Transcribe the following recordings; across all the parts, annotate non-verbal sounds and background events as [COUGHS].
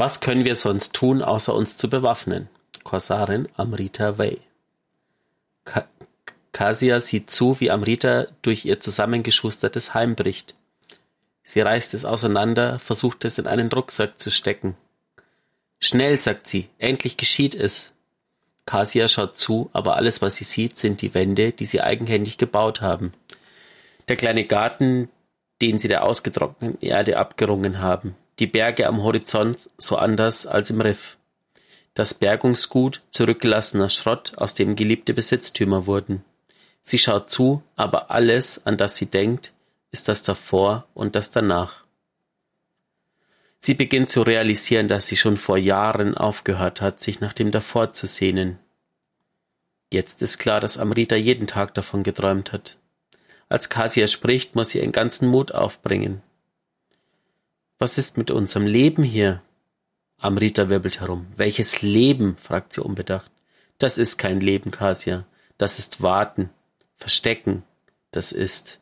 Was können wir sonst tun, außer uns zu bewaffnen? Korsarin Amrita Way. Ka Kasia sieht zu, wie Amrita durch ihr zusammengeschustertes Heim bricht. Sie reißt es auseinander, versucht es in einen Rucksack zu stecken. Schnell, sagt sie, endlich geschieht es. Kasia schaut zu, aber alles, was sie sieht, sind die Wände, die sie eigenhändig gebaut haben. Der kleine Garten, den sie der ausgetrockneten Erde abgerungen haben. Die Berge am Horizont so anders als im Riff. Das Bergungsgut, zurückgelassener Schrott, aus dem geliebte Besitztümer wurden. Sie schaut zu, aber alles, an das sie denkt, ist das davor und das danach. Sie beginnt zu realisieren, dass sie schon vor Jahren aufgehört hat, sich nach dem davor zu sehnen. Jetzt ist klar, dass Amrita jeden Tag davon geträumt hat. Als Kasia spricht, muss sie ihren ganzen Mut aufbringen. Was ist mit unserem Leben hier? Amrita wirbelt herum. Welches Leben? fragt sie unbedacht. Das ist kein Leben, Kasia. Das ist Warten, Verstecken. Das ist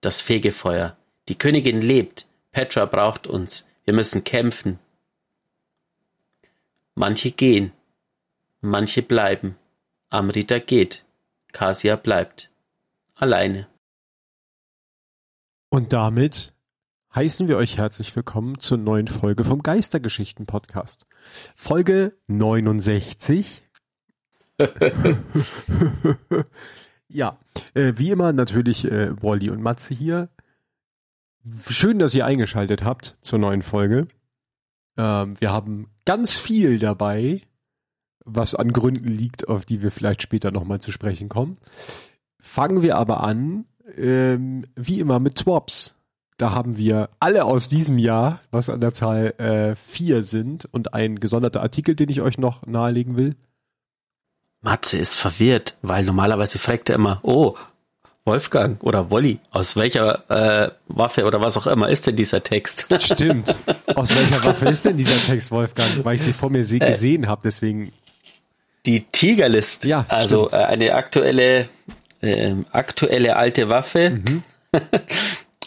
das Fegefeuer. Die Königin lebt. Petra braucht uns. Wir müssen kämpfen. Manche gehen. Manche bleiben. Amrita geht. Kasia bleibt. Alleine. Und damit heißen wir euch herzlich willkommen zur neuen Folge vom Geistergeschichten Podcast. Folge 69. [LAUGHS] ja, äh, wie immer natürlich äh, Wally und Matze hier. Schön, dass ihr eingeschaltet habt zur neuen Folge. Ähm, wir haben ganz viel dabei, was an Gründen liegt, auf die wir vielleicht später nochmal zu sprechen kommen. Fangen wir aber an, ähm, wie immer mit Swaps. Da haben wir alle aus diesem Jahr, was an der Zahl äh, vier sind, und ein gesonderter Artikel, den ich euch noch nahelegen will. Matze ist verwirrt, weil normalerweise fragt er immer, oh, Wolfgang oder Wolli, aus welcher äh, Waffe oder was auch immer ist denn dieser Text? [LAUGHS] Stimmt. Aus welcher Waffe ist denn dieser Text, Wolfgang? Weil ich sie vor mir äh. gesehen habe, deswegen. Die Tigerlist. Ja. Also äh, eine aktuelle, äh, aktuelle alte Waffe. Mhm. [LAUGHS]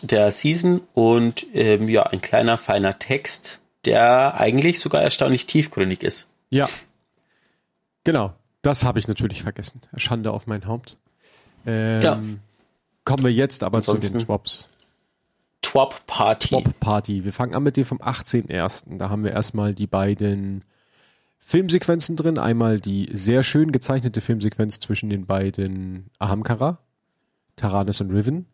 der Season und ähm, ja, ein kleiner, feiner Text, der eigentlich sogar erstaunlich tiefgründig ist. Ja. Genau. Das habe ich natürlich vergessen. Schande auf mein Haupt. Ähm, ja. Kommen wir jetzt aber Ansonsten zu den Twops. Twop Party. Twop Party. Wir fangen an mit dem vom 18.01. Da haben wir erstmal die beiden Filmsequenzen drin. Einmal die sehr schön gezeichnete Filmsequenz zwischen den beiden Ahamkara, Taranis und Riven.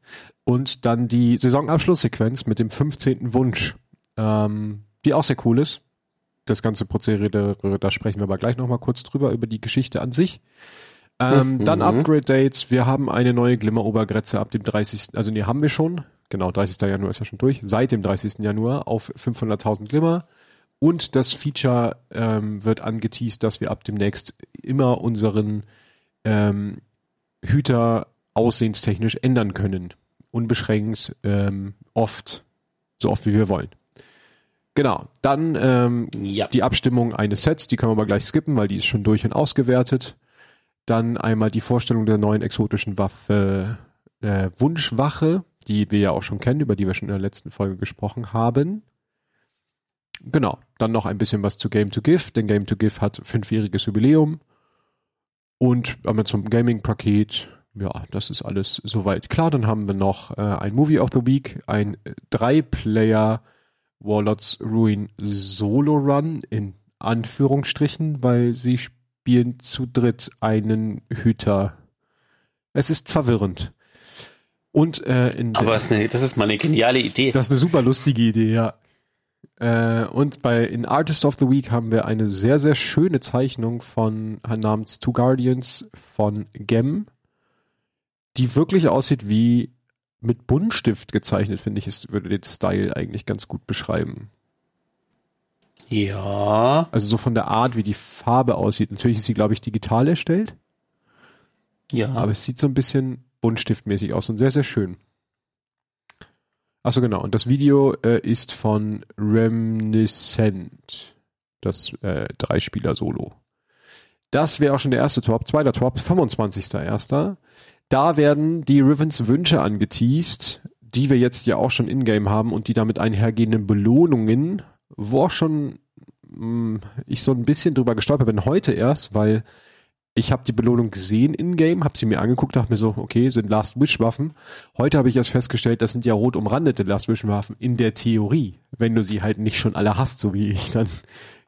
Und dann die Saisonabschlusssequenz mit dem 15. Wunsch, ähm, die auch sehr cool ist. Das ganze Prozedere, da sprechen wir aber gleich nochmal kurz drüber, über die Geschichte an sich. Ähm, mhm. Dann Upgrade-Dates. Wir haben eine neue Glimmer-Obergrenze ab dem 30. Also nee, haben wir schon. Genau, 30. Januar ist ja schon durch. Seit dem 30. Januar auf 500.000 Glimmer. Und das Feature ähm, wird angeteased, dass wir ab demnächst immer unseren ähm, Hüter aussehenstechnisch ändern können. Unbeschränkt, ähm, oft, so oft wie wir wollen. Genau, dann ähm, ja. die Abstimmung eines Sets, die können wir aber gleich skippen, weil die ist schon durch und ausgewertet. Dann einmal die Vorstellung der neuen exotischen Waffe äh, Wunschwache, die wir ja auch schon kennen, über die wir schon in der letzten Folge gesprochen haben. Genau, dann noch ein bisschen was zu Game to Give, denn Game to Give hat fünfjähriges Jubiläum. Und zum Gaming-Paket ja, das ist alles soweit klar. Dann haben wir noch äh, ein Movie of the Week, ein Drei-Player Warlords Ruin Solo Run in Anführungsstrichen, weil sie spielen zu dritt einen Hüter. Es ist verwirrend. Und äh, in Aber das ist, eine, das ist mal eine geniale Idee. Das ist eine super lustige Idee, ja. Äh, und bei in Artist of the Week haben wir eine sehr, sehr schöne Zeichnung von namens Two Guardians von Gem die wirklich aussieht wie mit Buntstift gezeichnet, finde ich, es würde den Style eigentlich ganz gut beschreiben. Ja. Also so von der Art, wie die Farbe aussieht. Natürlich ist sie, glaube ich, digital erstellt. Ja. Aber es sieht so ein bisschen buntstiftmäßig aus und sehr, sehr schön. Achso, genau. Und das Video äh, ist von Reminiscent. Das äh, Dreispieler-Solo. Das wäre auch schon der erste Top. Zweiter Top, 25.01. Da werden die Rivens Wünsche angeteased, die wir jetzt ja auch schon in-game haben und die damit einhergehenden Belohnungen, wo auch schon mh, ich so ein bisschen drüber gestolpert bin, heute erst, weil ich habe die Belohnung gesehen in-game, habe sie mir angeguckt, dachte mir so, okay, sind Last Wish Waffen. Heute habe ich erst festgestellt, das sind ja rot umrandete Last Wish Waffen in der Theorie, wenn du sie halt nicht schon alle hast, so wie ich, dann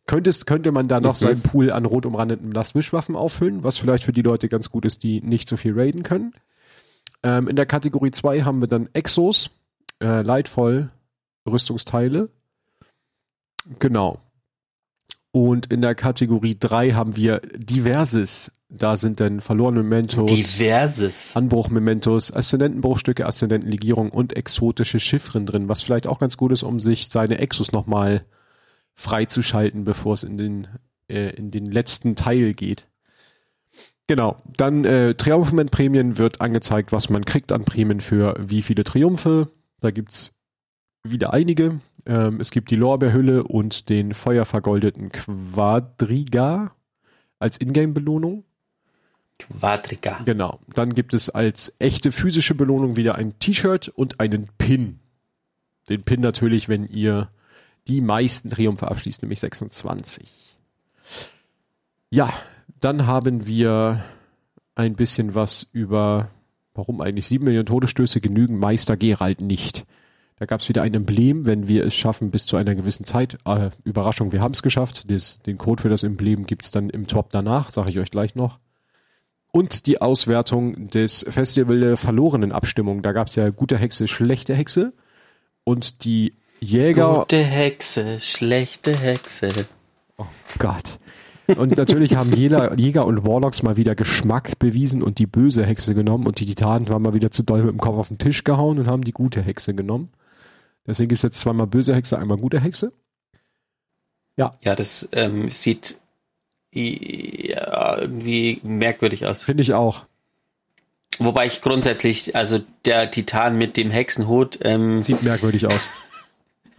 könntest, könnte man da noch Mhm. seinen Pool an rot umrandeten Last Wish Waffen auffüllen, was vielleicht für die Leute ganz gut ist, die nicht so viel raiden können. Ähm, in der Kategorie 2 haben wir dann Exos, äh, Lightfall, Rüstungsteile. Genau. Und in der Kategorie 3 haben wir Diverses. Da sind dann verlorene Mementos, Diverses. Anbruch-Mementos, Aszendentenbruchstücke, Aszendentenlegierung und exotische Chiffren drin, was vielleicht auch ganz gut ist, um sich seine Exos nochmal freizuschalten, bevor es in den, äh, in den letzten Teil geht. Genau, dann äh, Triumphmoment-Prämien wird angezeigt, was man kriegt an Prämien für wie viele Triumphe. Da gibt's wieder einige. Ähm, es gibt die Lorbeerhülle und den feuervergoldeten Quadriga als Ingame-Belohnung. Quadriga. Genau. Dann gibt es als echte physische Belohnung wieder ein T-Shirt und einen Pin. Den Pin natürlich, wenn ihr die meisten Triumphe abschließt, nämlich 26. Ja, dann haben wir ein bisschen was über, warum eigentlich 7 Millionen Todesstöße genügen Meister Gerald nicht. Da gab es wieder ein Emblem, wenn wir es schaffen bis zu einer gewissen Zeit. Äh, Überraschung, wir haben es geschafft. Das, den Code für das Emblem gibt's dann im Top danach, sage ich euch gleich noch. Und die Auswertung des Festival der verlorenen Abstimmung. Da gab's ja gute Hexe, schlechte Hexe. Und die Jäger. Gute Hexe, schlechte Hexe. Oh Gott. Und natürlich haben Jäger, Jäger und Warlocks mal wieder Geschmack bewiesen und die böse Hexe genommen und die Titanen waren mal wieder zu doll mit dem Kopf auf den Tisch gehauen und haben die gute Hexe genommen. Deswegen gibt's jetzt zweimal böse Hexe, einmal gute Hexe. Ja, das ähm, sieht ja, irgendwie merkwürdig aus. Finde ich auch. Wobei ich grundsätzlich, also der Titan mit dem Hexenhut, ähm, Sieht merkwürdig aus.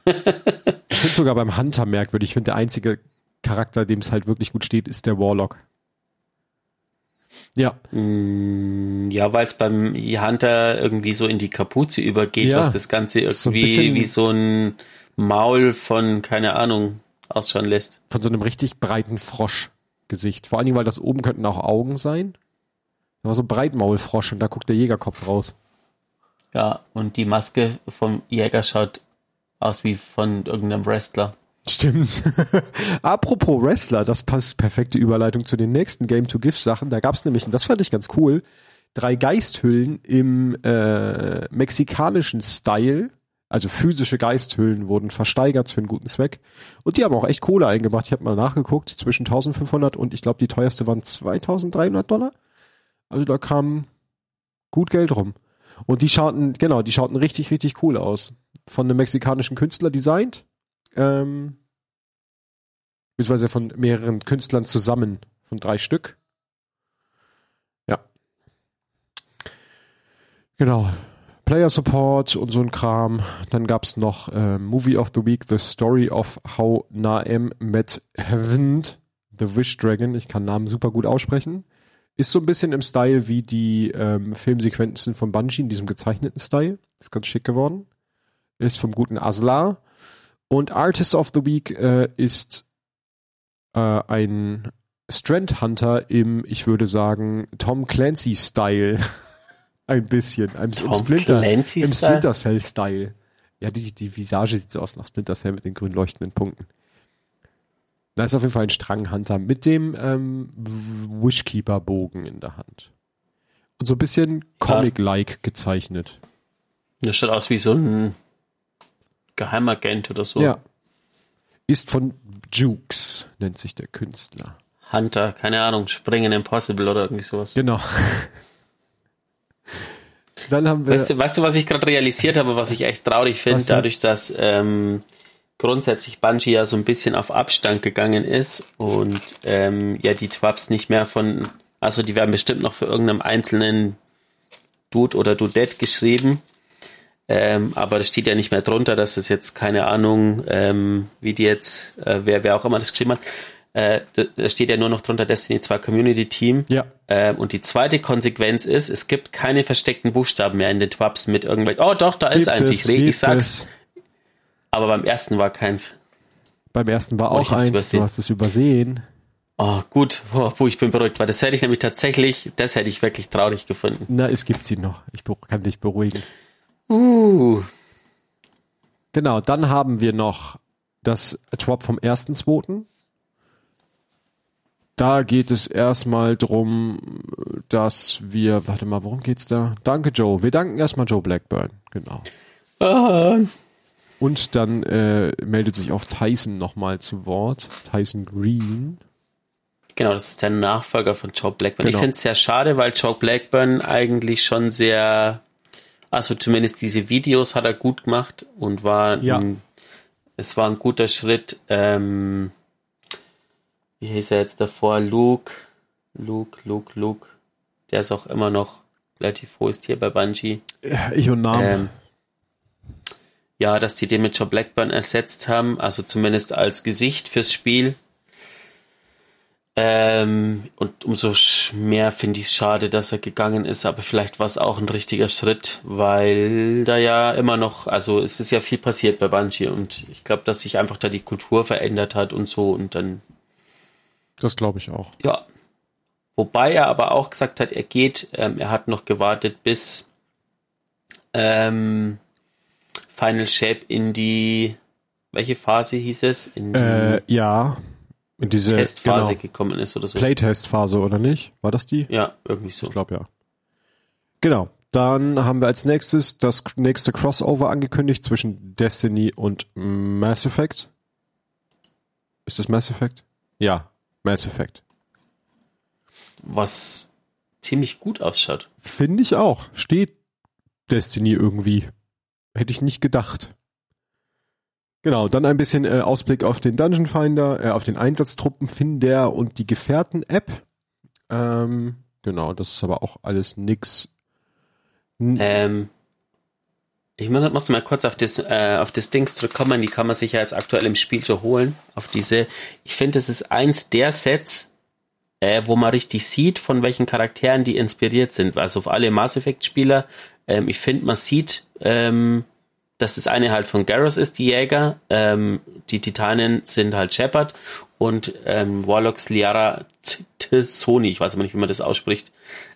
Ich finde sogar beim Hunter merkwürdig. Ich finde, der einzige Charakter, dem es halt wirklich gut steht, ist der Warlock. Ja, mh, ja, weil es beim Hunter irgendwie so in die Kapuze übergeht, Ja, was das Ganze so irgendwie bisschen- wie so ein Maul von, keine Ahnung, ausschauen lässt. von so einem richtig breiten Froschgesicht. Vor allen Dingen, weil das oben könnten auch Augen sein. War so ein Breitmaulfrosch und da guckt der Jägerkopf raus. Ja, und die Maske vom Jäger schaut aus wie von irgendeinem Wrestler. Stimmt. [LAUGHS] Apropos Wrestler, das passt perfekte Überleitung zu den nächsten Game to Give Sachen. Da gab's nämlich, und das fand ich ganz cool, drei Geisthüllen im äh, mexikanischen Style. Also physische Geisthüllen wurden versteigert für einen guten Zweck. Und die haben auch echt Kohle eingebracht. Ich habe mal nachgeguckt, zwischen 1500 und ich glaube, die teuerste waren 2300 Dollar. Also da kam gut Geld rum. Und die schauten, genau, die schauten richtig, richtig cool aus. Von einem mexikanischen Künstler designt. Ähm, beziehungsweise von mehreren Künstlern zusammen, von drei Stück. Ja. Genau. Player Support und so ein Kram. Dann gab's noch äh, Movie of the Week, The Story of How Naem Met Heaven, The Wish Dragon. Ich kann Namen super gut aussprechen. Ist so ein bisschen im Style wie die ähm, Filmsequenzen von Bungie, in diesem gezeichneten Style. Ist ganz schick geworden. Ist vom guten Aslar. Und Artist of the Week äh, ist äh, ein Strand Hunter im, ich würde sagen, Tom Clancy-Style. [LAUGHS] ein bisschen. Im, im Tom Splinter, Clancy im Style? Splinter Cell-Style. Ja, die, die Visage sieht so aus nach Splinter Cell mit den grün leuchtenden Punkten. Da ist auf jeden Fall ein Stranghunter mit dem ähm, Wishkeeper-Bogen in der Hand. Und so ein bisschen Comic-like gezeichnet. Das schaut aus wie so ein Geheimagent oder so. Ja. Ist von Jukes, nennt sich der Künstler. Hunter, keine Ahnung, Springen Impossible oder irgendwie sowas. Genau. Dann haben wir. Weißt du, weißt du, was ich gerade realisiert habe, was ich echt traurig finde, dadurch, dass ähm, grundsätzlich Bungie ja so ein bisschen auf Abstand gegangen ist und ähm, ja die Twabs nicht mehr von, also die werden bestimmt noch für irgendeinem einzelnen Dude oder Dudette geschrieben, ähm, aber das steht ja nicht mehr drunter, dass es jetzt keine Ahnung, ähm, wie die jetzt, äh, wer, wer auch immer das geschrieben hat, äh, da, da steht ja nur noch drunter Destiny 2 Community Team. ja, Ähm, und die zweite Konsequenz ist, es gibt keine versteckten Buchstaben mehr in den Twabs mit irgendwelchen. Oh doch, da ist gibt eins. es, Ich, reg, ich sag's. es. Aber beim ersten war keins. Beim ersten war Oh, auch eins, übersehen. du hast es übersehen. Oh, gut, oh, ich bin beruhigt, weil das hätte ich nämlich tatsächlich, das hätte ich wirklich traurig gefunden. Na, es gibt sie noch. Ich kann dich beruhigen. Uh, Genau, dann haben wir noch das Drop vom 1.2. Da geht es erstmal drum, dass wir, warte mal, worum geht's da? Danke, Joe. Wir danken erstmal Joe Blackburn. Genau. ah, Und dann äh, meldet sich auch Tyson nochmal zu Wort. Tyson Green. genau, das ist der Nachfolger von Joe Blackburn. Genau. Ich finde es sehr schade, weil Joe Blackburn eigentlich schon sehr, also zumindest diese Videos hat er gut gemacht und war, Ja. ein, es war ein guter Schritt. Ähm, wie hieß er jetzt davor? Luke, Luke, Luke, Luke. Der ist auch immer noch relativ hohes Tier bei Bungie. Ich und Namen. Ähm, ja, dass die den mit Joe Blackburn ersetzt haben, also zumindest als Gesicht fürs Spiel. Ähm, und umso mehr finde ich es schade, dass er gegangen ist, aber vielleicht war es auch ein richtiger Schritt, weil da ja immer noch, also es ist ja viel passiert bei Bungie und ich glaube, dass sich einfach da die Kultur verändert hat und so und dann das glaube ich auch. ja. Wobei er aber auch gesagt hat, er geht, ähm, er hat noch gewartet, bis ähm, Final Shape in die, welche Phase hieß es? In die Äh, ja. In diese Testphase genau, gekommen ist oder so. Playtest-Phase, oder nicht? War das die? Ja, irgendwie so. Ich glaube ja. Genau. Dann haben wir als nächstes das nächste Crossover angekündigt zwischen Destiny und Mass Effect. Ist das Mass Effect? Ja, Mass Effect. Was ziemlich gut ausschaut. Finde ich auch. Steht Destiny irgendwie. Hätte ich nicht gedacht. Genau, dann ein bisschen äh, Ausblick auf den Dungeon Finder, äh, auf den Einsatztruppenfinder und die Gefährten-App. Ähm, genau, das ist aber auch alles nix. N Ähm, ich mu- muss mal kurz auf das, äh, auf das Dings zurückkommen, die kann man sich ja jetzt aktuell im Spiel schon holen. Auf diese, ich finde, es ist eins der Sets, äh, wo man richtig sieht, von welchen Charakteren die inspiriert sind. Also auf alle Mass Effect Spieler, ähm, ich finde, man sieht, ähm, dass das eine halt von Garrus ist, die Jäger, ähm, die Titanen sind halt Shepard und ähm, Warlocks Liara T- T- Sony, ich weiß aber nicht, wie man das ausspricht.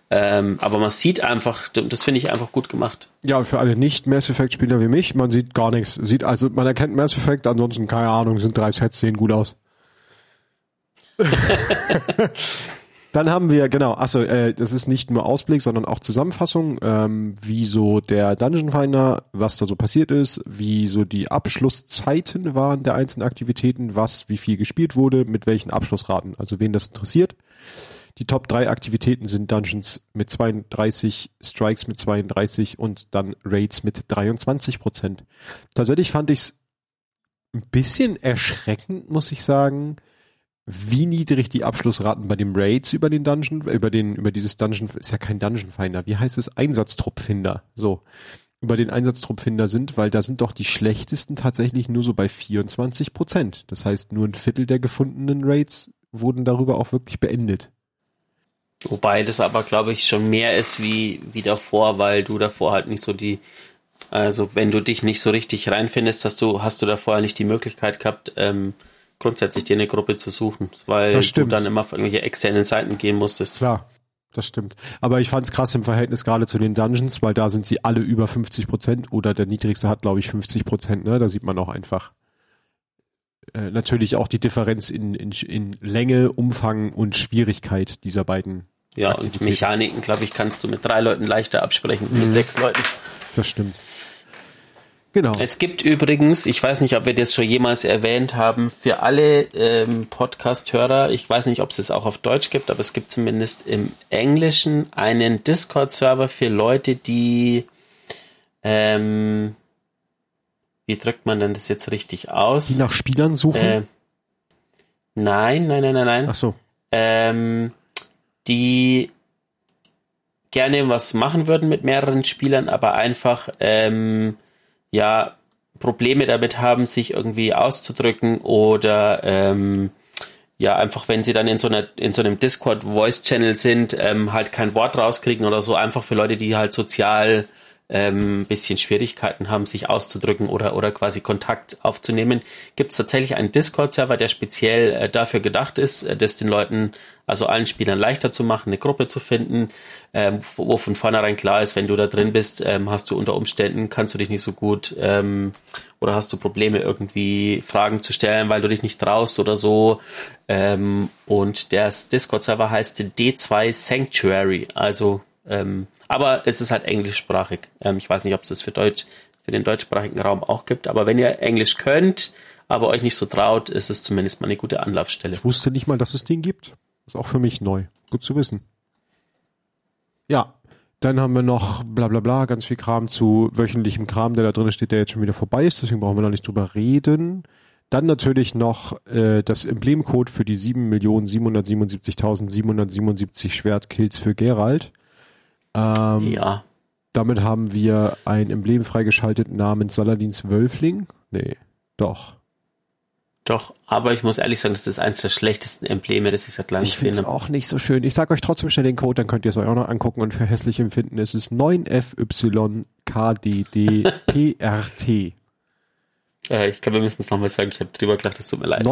Ähm, aber man sieht einfach, das finde ich einfach gut gemacht. Ja, und für alle nicht-Mass Effect-Spieler wie mich, man sieht gar nichts. Sieht also, man erkennt Mass Effect, ansonsten keine Ahnung, sind drei Sets, sehen gut aus. [LAUGHS] [LAUGHS] Dann haben wir, genau, achso, äh, das ist nicht nur Ausblick, sondern auch Zusammenfassung, ähm, wie so der Dungeon Finder, was da so passiert ist, wie so die Abschlusszeiten waren der einzelnen Aktivitäten, was, wie viel gespielt wurde, mit welchen Abschlussraten, also wen das interessiert. Die Top 3 Aktivitäten sind Dungeons mit 32, Strikes mit 32 und dann Raids mit 23 Prozent. Tatsächlich fand ich es ein bisschen erschreckend, muss ich sagen, wie niedrig die Abschlussraten bei den Raids über den Dungeon, über den, über dieses Dungeon, ist ja kein Dungeon Finder, wie heißt es? Einsatztruppfinder, so. Über den Einsatztruppfinder sind, weil da sind doch die schlechtesten tatsächlich nur so bei 24 Prozent. Das heißt, nur ein Viertel der gefundenen Raids wurden darüber auch wirklich beendet. Wobei das aber, glaube ich, schon mehr ist wie, wie davor, weil du davor halt nicht so die, also wenn du dich nicht so richtig reinfindest, hast du, hast du davor nicht die Möglichkeit gehabt, ähm, grundsätzlich dir eine Gruppe zu suchen, weil du dann immer auf irgendwelche externen Seiten gehen musstest. Klar, das stimmt. Aber ich fand's krass im Verhältnis gerade zu den Dungeons, weil da sind sie alle über 50 Prozent oder der niedrigste hat, glaube ich, 50 Prozent. Ne? Da sieht man auch einfach äh, natürlich auch die Differenz in, in, in Länge, Umfang und Schwierigkeit dieser beiden. Ja, und Aktivitäten. Mechaniken, glaube ich, kannst du mit drei Leuten leichter absprechen, Mhm. mit sechs Leuten. Das stimmt. Genau. Es gibt übrigens, ich weiß nicht, ob wir das schon jemals erwähnt haben, für alle ähm, Podcast-Hörer, ich weiß nicht, ob es es auch auf Deutsch gibt, aber es gibt zumindest im Englischen einen Discord-Server für Leute, die, ähm, wie drückt man denn das jetzt richtig aus? Die nach Spielern suchen. Äh, nein, nein, nein, nein, nein Ach so. ähm, die gerne was machen würden mit mehreren Spielern, aber einfach ähm, ja Probleme damit haben, sich irgendwie auszudrücken oder ähm, ja einfach, wenn sie dann in so einer in so einem Discord Voice Channel sind, ähm, halt kein Wort rauskriegen oder so, einfach für Leute, die halt sozial ähm, bisschen Schwierigkeiten haben, sich auszudrücken oder, oder quasi Kontakt aufzunehmen, gibt es tatsächlich einen Discord-Server, der speziell äh, dafür gedacht ist, äh, das den Leuten, also allen Spielern leichter zu machen, eine Gruppe zu finden, ähm, wo, wo von vornherein klar ist, wenn du da drin bist, ähm, hast du unter Umständen, kannst du dich nicht so gut ähm, oder hast du Probleme irgendwie Fragen zu stellen, weil du dich nicht traust oder so. Ähm, und der Discord-Server heißt D2 Sanctuary, also ähm, aber es ist halt englischsprachig. Ähm, ich weiß nicht, ob es das für Deutsch, für den deutschsprachigen Raum auch gibt. Aber wenn ihr Englisch könnt, aber euch nicht so traut, ist es zumindest mal eine gute Anlaufstelle. Ich wusste nicht mal, dass es den gibt. Ist auch für mich neu. Gut zu wissen. Ja, dann haben wir noch bla bla bla, ganz viel Kram zu wöchentlichem Kram, der da drin steht, der jetzt schon wieder vorbei ist, deswegen brauchen wir noch nicht drüber reden. Dann natürlich noch äh, das Emblemcode für die 7.777.777 Schwertkills für Gerald. Ähm, Ja, Damit haben wir ein Emblem freigeschaltet namens Saladins Wölfling. Nee, doch. doch. Aber ich muss ehrlich sagen, das ist eines der schlechtesten Embleme, das ich seit langem Ich finde gesehen es habe. auch nicht so schön. Ich sage euch trotzdem schnell den Code, dann könnt ihr es euch auch noch angucken und für hässlich empfinden. Es ist 9FYKDDPRT. [LAUGHS] Äh, ich glaube, wir müssen es nochmal sagen. Ich habe drüber gelacht, es tut mir leid.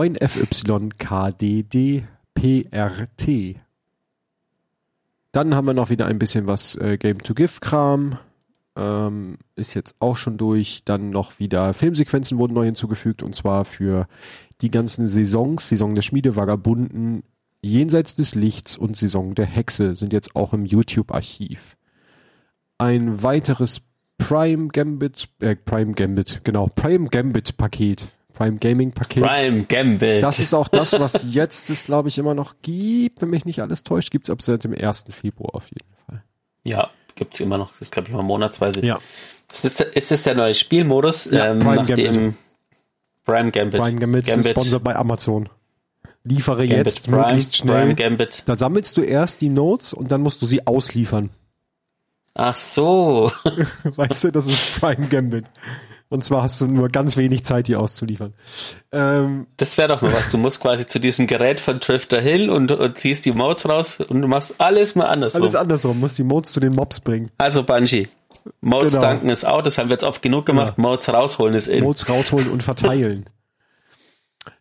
9FYKDDPRT. Dann haben wir noch wieder ein bisschen was äh, Game to Give Kram. Ähm, ist jetzt auch schon durch. Dann noch wieder Filmsequenzen wurden neu hinzugefügt und zwar für die ganzen Saisons. Saison der Schmiede, Vagabunden, Jenseits des Lichts und Saison der Hexe sind jetzt auch im YouTube-Archiv. Ein weiteres Prime Gambit, äh, Prime Gambit, genau, Prime Gambit Paket, Prime Gaming Paket. Prime Gambit. Das ist auch das, was jetzt es, glaube ich, immer noch gibt. Wenn mich nicht alles täuscht, gibt es ab seit dem 1. Februar auf jeden Fall. ja, gibt's immer noch. Das ist, glaube ich, mal monatsweise. Ja. Das ist, ist das der neue Spielmodus? Ja, ähm, Prime Gambit. Prime Gambit. Prime Gambit, ist sponsored bei Amazon. Liefere Gambit jetzt Prime, möglichst schnell. Prime Gambit. Da sammelst du erst die Notes und dann musst du sie ausliefern. Ach so. [LAUGHS] Weißt du, das ist Prime Gambit. Und zwar hast du nur ganz wenig Zeit, die auszuliefern. Ähm, Das wäre doch mal was. Du musst quasi zu diesem Gerät von Drifter Hill und, und ziehst die Modes raus und du machst alles mal andersrum. alles andersrum, musst die Modes zu den Mobs bringen. also Bungie. Modes Genau. danken ist out, das haben wir jetzt oft genug gemacht. Modes rausholen ist in. Modes rausholen und verteilen.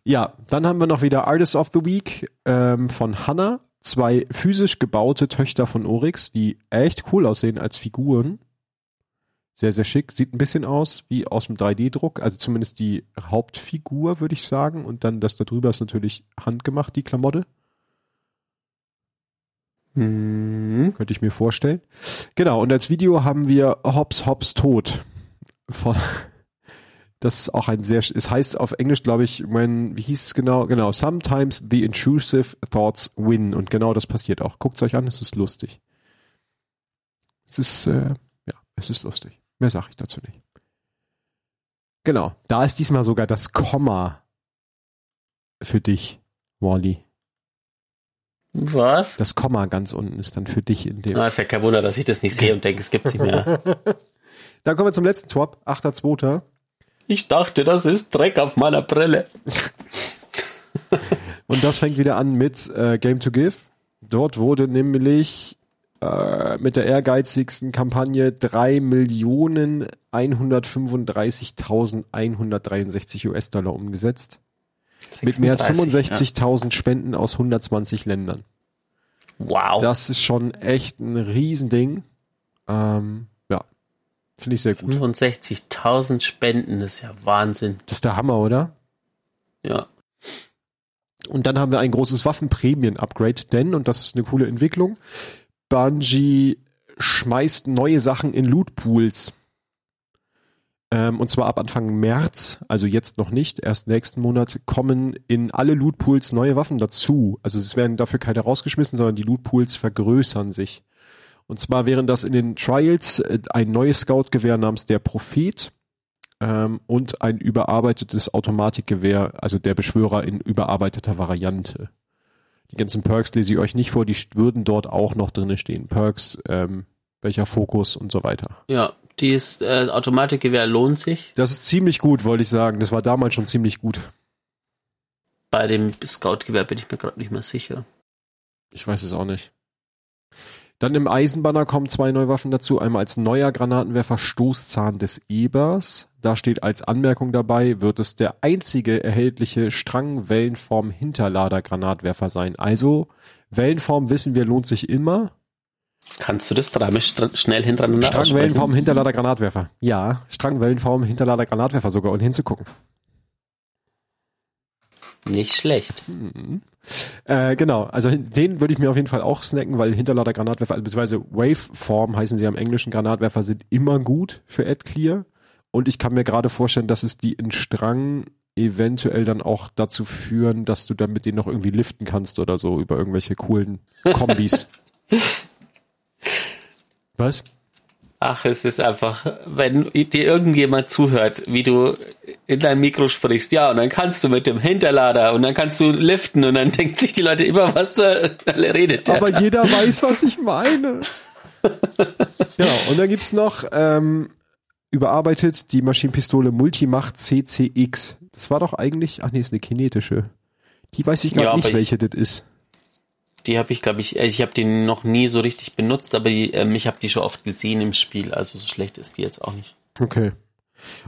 ja, dann haben wir noch wieder Artist of the Week ähm, von Hannah. Zwei physisch gebaute Töchter von Oryx, die echt cool aussehen als Figuren. Sehr, sehr schick. Sieht ein bisschen aus wie aus dem 3D-Druck. Also zumindest die Hauptfigur, würde ich sagen. Und dann das da drüber ist natürlich handgemacht, die Klamotte. Mhm. Könnte ich mir vorstellen. Genau, und als Video haben wir Hops Hops Tod. Von, [LAUGHS] das ist auch ein sehr, es heißt auf Englisch, glaube ich, when, wie hieß es genau? Genau, sometimes the intrusive thoughts win. Und genau das passiert auch. Guckt euch an, es ist lustig. Es ist, äh, ja, es ist lustig. Mehr sage ich dazu nicht. Genau, da ist diesmal sogar das Komma für dich, Wally. Was? Das Komma ganz unten ist dann für dich in dem. Ah, ist ja kein Wunder, dass ich das nicht sehe und denke, es gibt's nicht mehr. [LAUGHS] Dann kommen wir zum letzten Top, 8.2. Ich dachte, das ist Dreck auf meiner Brille. [LAUGHS] Und das fängt wieder an mit äh, Game to Give. Dort wurde nämlich äh, mit der ehrgeizigsten Kampagne 3.135.163 US-Dollar umgesetzt. Mit mehr als 36, 65.000 Spenden aus 120 Ländern. Ja. Wow. Das ist schon echt ein Riesending. Ähm, ja, finde ich sehr gut. 65.000 Spenden, das ist ja Wahnsinn. Das ist der Hammer, oder? Ja. Und dann haben wir ein großes Waffenprämien-Upgrade, denn, und das ist eine coole Entwicklung, Bungie schmeißt neue Sachen in Lootpools. Ähm, und zwar ab Anfang März, also jetzt noch nicht, erst nächsten Monat, kommen in alle Lootpools neue Waffen dazu. Also es werden dafür keine rausgeschmissen, sondern die Lootpools vergrößern sich. Und zwar wären das in den Trials äh, ein neues Scout-Gewehr namens der Prophet ähm, und ein überarbeitetes Automatikgewehr, also der Beschwörer in überarbeiteter Variante. Die ganzen Perks lese ich euch nicht vor, die würden dort auch noch drinne stehen. Perks, ähm, welcher Fokus und so weiter. Ja, dieses äh, Automatikgewehr lohnt sich. Das ist ziemlich gut, wollte ich sagen. Das war damals schon ziemlich gut. Bei dem Scout-Gewehr bin ich mir gerade nicht mehr sicher. Ich weiß es auch nicht. Dann im Eisenbanner kommen zwei neue Waffen dazu. Einmal als neuer Granatenwerfer Stoßzahn des Ebers. Da steht als Anmerkung dabei, wird es der einzige erhältliche Strangwellenform Hinterlader Granatwerfer sein. Also, Wellenform wissen wir lohnt sich immer. Kannst du das dreimal schnell hintereinander Strangwellenform Hinterlader Granatwerfer. Ja, Strangwellenform Hinterlader Granatwerfer sogar und hinzugucken. Nicht schlecht. Mhm. Äh, genau, also den würde ich mir auf jeden Fall auch snacken, weil Hinterlader Granatwerfer, beziehungsweise Waveform heißen sie am englischen Granatwerfer, sind immer gut für AdClear. Und ich kann mir gerade vorstellen, dass es die in Strang eventuell dann auch dazu führen, dass du dann mit denen noch irgendwie liften kannst oder so über irgendwelche coolen Kombis. [LAUGHS] Was? Ach, es ist einfach, wenn dir irgendjemand zuhört, wie du in dein Mikro sprichst, ja, und dann kannst du mit dem Hinterlader und dann kannst du liften und dann [LAUGHS] denkt sich die Leute immer, was da redet. Der Aber jeder weiß, was ich meine. [LAUGHS] genau, und dann gibt's noch ähm, überarbeitet die Maschinenpistole Multimacht CCX. Das war doch eigentlich, ach nee, ist eine kinetische. Die weiß ich gar ja, nicht, welche das ist. Die habe ich, glaube ich, äh, ich habe die noch nie so richtig benutzt, aber die, ähm, ich habe die schon oft gesehen im Spiel, also so schlecht ist die jetzt auch nicht. Okay.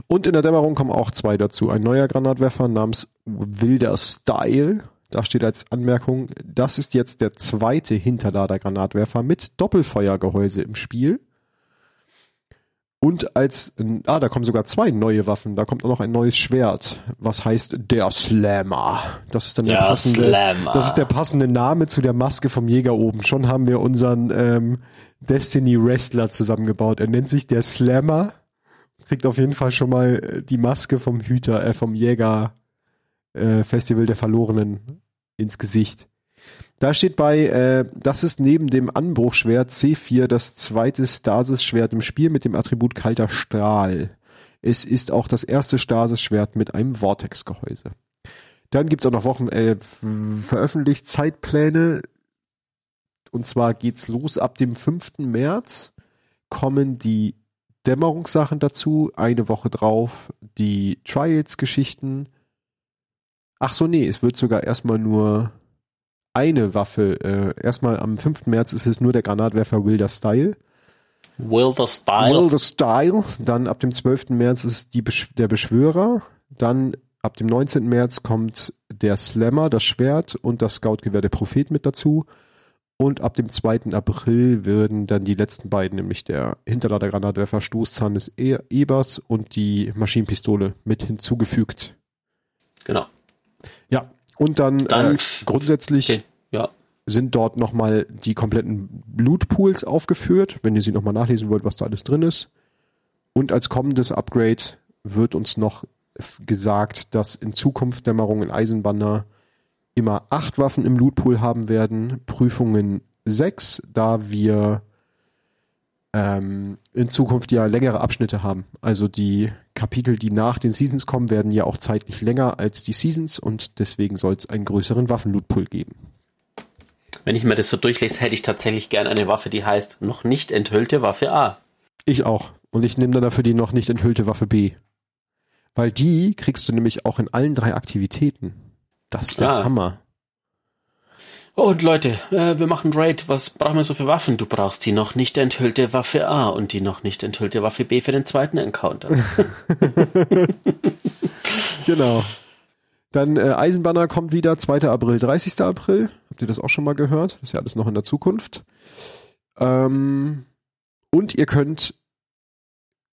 Und in der Dämmerung kommen auch zwei dazu. Ein neuer Granatwerfer namens Wilder Style. Da steht als Anmerkung, das ist jetzt der zweite Hinterlader-Granatwerfer mit Doppelfeuergehäuse im Spiel. Und als, ah, da kommen sogar zwei neue Waffen. Da kommt auch noch ein neues Schwert, was heißt der Slammer. Das ist dann der, der passende, Slammer. das ist der passende Name zu der Maske vom Jäger oben. Schon haben wir unseren ähm, Destiny Wrestler zusammengebaut. Er nennt sich der Slammer. Kriegt auf jeden Fall schon mal äh, die Maske vom Hüter, äh, vom Jäger äh, Festival der Verlorenen ins Gesicht. Da steht bei, äh, das ist neben dem Anbruchschwert C4 das zweite Stasis-Schwert im Spiel mit dem Attribut kalter Strahl. Es ist auch das erste Stasis-Schwert mit einem Vortex-Gehäuse. Dann gibt's auch noch Wochen äh, veröffentlicht Zeitpläne. Und zwar geht's los ab dem 5. März kommen die Dämmerungssachen dazu. Eine Woche drauf die Trials-Geschichten. Ach so, nee, es wird sogar erstmal nur eine Waffe. Äh, erstmal am 5. März ist es nur der Granatwerfer Wilder Style. Wilder Style. Wilder Style. Dann ab dem 12. März ist die Besch der Beschwörer. Dann ab dem 19. März kommt der Slammer, das Schwert und das Scoutgewehr der Prophet mit dazu. Und ab dem 2. April werden dann die letzten beiden, nämlich der Hinterladergranatwerfer Stoßzahn des e Ebers und die Maschinenpistole mit hinzugefügt. Genau. Ja, und dann, dann äh, grundsätzlich okay. Sind dort nochmal die kompletten Lootpools aufgeführt, wenn ihr sie nochmal nachlesen wollt, was da alles drin ist. Und als kommendes Upgrade wird uns noch gesagt, dass in Zukunft Dämmerungen Eisenbanner immer acht Waffen im Lootpool haben werden, Prüfungen sechs, da wir ähm, in Zukunft ja längere Abschnitte haben. Also die Kapitel, die nach den Seasons kommen, werden ja auch zeitlich länger als die Seasons und deswegen soll es einen größeren Waffenlootpool geben. Wenn ich mir das so durchlese, hätte ich tatsächlich gern eine Waffe, die heißt noch nicht enthüllte Waffe A. Ich auch. Und ich nehme dann dafür die noch nicht enthüllte Waffe B. Weil die kriegst du nämlich auch in allen drei Aktivitäten. Das ist der ah. Hammer. Und Leute, äh, wir machen Raid. Was brauchen wir so für Waffen? Du brauchst die noch nicht enthüllte Waffe A und die noch nicht enthüllte Waffe B für den zweiten Encounter. [LAUGHS] [LAUGHS] genau. Dann äh, Eisenbanner kommt wieder 2. April, 30. April. Habt ihr das auch schon mal gehört? Das ist ja alles noch in der Zukunft. Ähm, und ihr könnt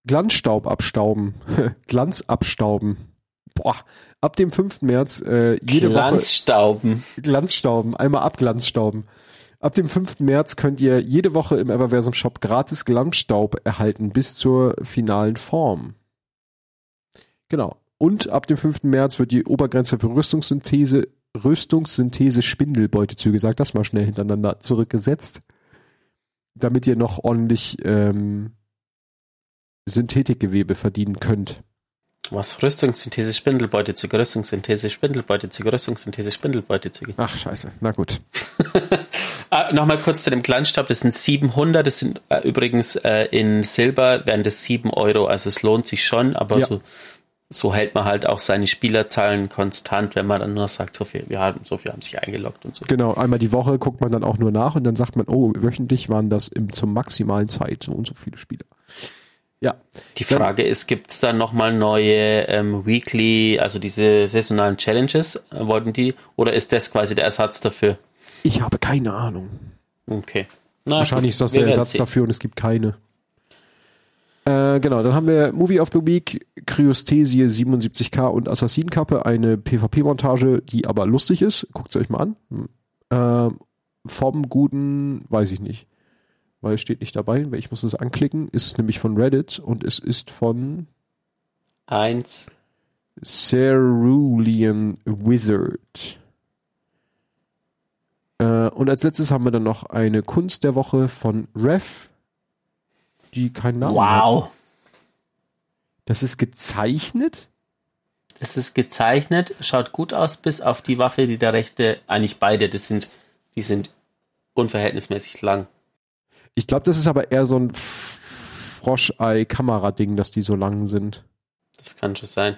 Glanzstaub abstauben. [LAUGHS] Glanz abstauben. Boah, ab dem 5. März äh, jede Glanzstauben. Woche Glanzstauben, einmal abglanzstauben. Ab dem 5. März könnt ihr jede Woche im Everversum Shop gratis Glanzstaub erhalten bis zur finalen Form. Genau. Und ab dem 5. März wird die Obergrenze für Rüstungssynthese Rüstungssynthese Spindelbeutezüge, sag das mal schnell hintereinander, zurückgesetzt, damit ihr noch ordentlich ähm, Synthetikgewebe verdienen könnt. Was? Rüstungssynthese, Spindelbeutezüge, Rüstungssynthese, Spindelbeutezüge, Rüstungssynthese, Spindelbeutezüge. Ach, scheiße. Na gut. [LAUGHS] ah, Nochmal kurz zu dem Kleinstab. Das sind 700. Das sind äh, übrigens äh, in Silber wären das 7 Euro. Also es lohnt sich schon, aber ja. so so hält man halt auch seine Spielerzahlen konstant, wenn man dann nur sagt, so viel, wir haben, so viel haben sich eingeloggt und so. Genau, einmal die Woche guckt man dann auch nur nach und dann sagt man, oh, wöchentlich waren das im, zum maximalen Zeit so und so viele Spieler. Ja. Die Frage dann, ist, gibt es da nochmal neue ähm, Weekly, also diese saisonalen Challenges, äh, wollten die, oder ist das quasi der Ersatz dafür? Ich habe keine Ahnung. Okay. Na, Wahrscheinlich ist das der Ersatz dafür und es gibt keine. Äh, genau, dann haben wir Movie of the Week, Kryosthesie 77k und Assassinenkappe, eine PvP-Montage, die aber lustig ist. Guckt sie euch mal an. Äh, vom guten, weiß ich nicht. Weil es steht nicht dabei, weil ich muss es anklicken. Ist es nämlich von Reddit und es ist von eins Cerulean Wizard. Äh, und als letztes haben wir dann noch eine Kunst der Woche von Rev die keinen Namen wow. hat. Das ist gezeichnet? Das ist gezeichnet, schaut gut aus, bis auf die Waffe, die der rechte, eigentlich beide, das sind, die sind unverhältnismäßig lang. Ich glaube, das ist aber eher so ein Froschei-Kamera-Ding, dass die so lang sind. Das kann schon sein.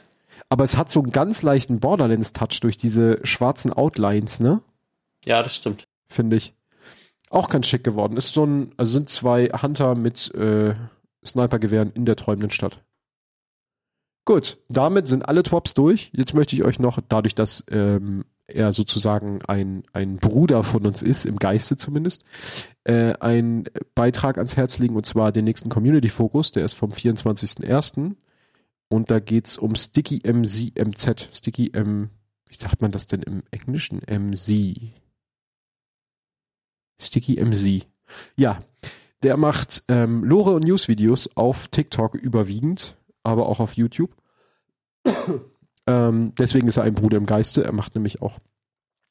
Aber es hat so einen ganz leichten Borderlands-Touch durch diese schwarzen Outlines, ne? Ja, das stimmt. Finde ich. Auch ganz schick geworden. Ist so ein, also sind zwei Hunter mit äh, Snipergewehren in der träumenden Stadt. Gut, damit sind alle Twops durch. Jetzt möchte ich euch noch, dadurch, dass ähm, er sozusagen ein, ein Bruder von uns ist, im Geiste zumindest, äh, einen Beitrag ans Herz legen, und zwar den nächsten Community Focus, der ist vom 24.01. Und da geht's um Sticky MZ, MZ, Sticky M, wie sagt man das denn im Englischen? MZ. Sticky MZ. Ja, der macht ähm, Lore und Newsvideos auf TikTok überwiegend, aber auch auf YouTube. [COUGHS] ähm, deswegen ist er ein Bruder im Geiste. Er macht nämlich auch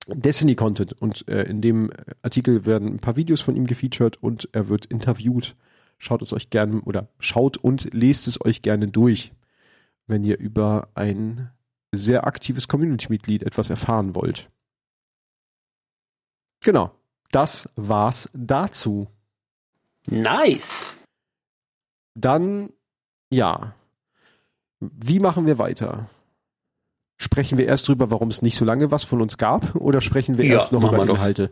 Destiny-Content und äh, in dem Artikel werden ein paar Videos von ihm gefeatured und er wird interviewt. Schaut es euch gerne oder schaut und lest es euch gerne durch, wenn ihr über ein sehr aktives Community-Mitglied etwas erfahren wollt. Genau das war's dazu. Nice. Dann, ja. Wie machen wir weiter? Sprechen wir erst drüber, warum es nicht so lange was von uns gab, oder sprechen wir ja, erst noch über Inhalte?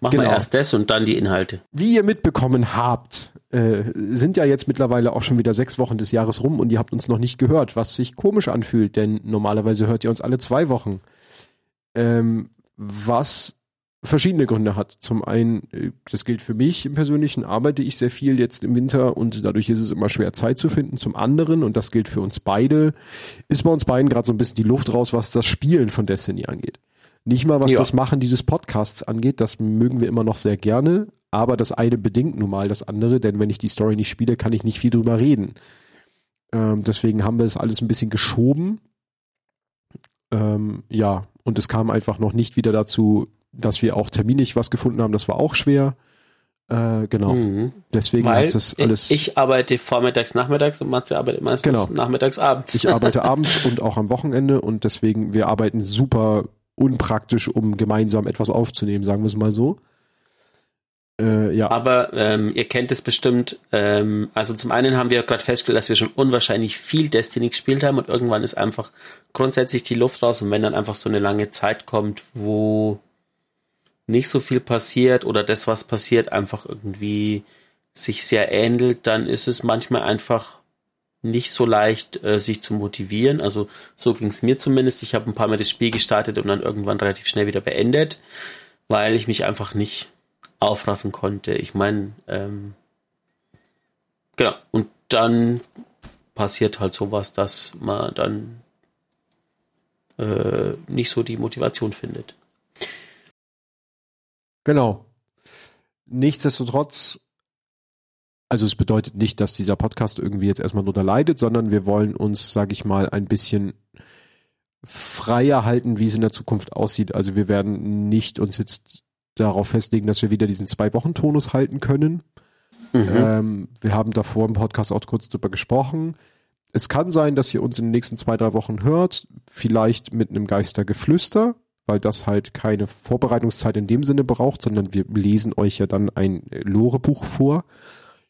Machen genau. wir erst das und dann die Inhalte. Wie ihr mitbekommen habt, äh, sind ja jetzt mittlerweile auch schon wieder sechs Wochen des Jahres rum und ihr habt uns noch nicht gehört, was sich komisch anfühlt, denn normalerweise hört ihr uns alle zwei Wochen. Ähm, was verschiedene Gründe hat. Zum einen, äh, das gilt für mich im Persönlichen, arbeite ich sehr viel jetzt im Winter und dadurch ist es immer schwer Zeit zu finden. Zum anderen, und das gilt für uns beide, ist bei uns beiden gerade so ein bisschen die Luft raus, was das Spielen von Destiny angeht. Nicht mal was ja. das Machen dieses Podcasts angeht, das mögen wir immer noch sehr gerne, aber das eine bedingt nun mal das andere, denn wenn ich die Story nicht spiele, kann ich nicht viel drüber reden. Ähm, deswegen haben wir es alles ein bisschen geschoben. Ähm, ja, und es kam einfach noch nicht wieder dazu, dass wir auch terminlich was gefunden haben, das war auch schwer. Äh, genau. Mhm. Deswegen Weil hat es alles. Ich arbeite vormittags, nachmittags und Matze arbeitet meistens genau. nachmittags, abends. Ich arbeite [LAUGHS] abends und auch am Wochenende und deswegen, wir arbeiten super unpraktisch, um gemeinsam etwas aufzunehmen, sagen wir es mal so. Äh, ja. Aber ähm, ihr kennt es bestimmt. Ähm, also zum einen haben wir gerade festgestellt, dass wir schon unwahrscheinlich viel Destiny gespielt haben und irgendwann ist einfach grundsätzlich die Luft raus und wenn dann einfach so eine lange Zeit kommt, wo nicht so viel passiert oder das, was passiert, einfach irgendwie sich sehr ähnelt, dann ist es manchmal einfach nicht so leicht, äh, sich zu motivieren. Also so ging es mir zumindest. Ich habe ein paar Mal das Spiel gestartet und dann irgendwann relativ schnell wieder beendet, weil ich mich einfach nicht aufraffen konnte. Ich meine, ähm, genau. Und dann passiert halt sowas, dass man dann äh, nicht so die Motivation findet. Genau. Nichtsdestotrotz, also es bedeutet nicht, dass dieser Podcast irgendwie jetzt erstmal nur da leidet, sondern wir wollen uns, sage ich mal, ein bisschen freier halten, wie es in der Zukunft aussieht. Also wir werden nicht uns jetzt darauf festlegen, dass wir wieder diesen Zwei-Wochen-Tonus halten können. Mhm. Ähm, wir haben davor im Podcast auch kurz drüber gesprochen. Es kann sein, dass ihr uns in den nächsten zwei, drei Wochen hört, vielleicht mit einem Geistergeflüster weil das halt keine Vorbereitungszeit in dem Sinne braucht, sondern wir lesen euch ja dann ein Lore-Buch vor.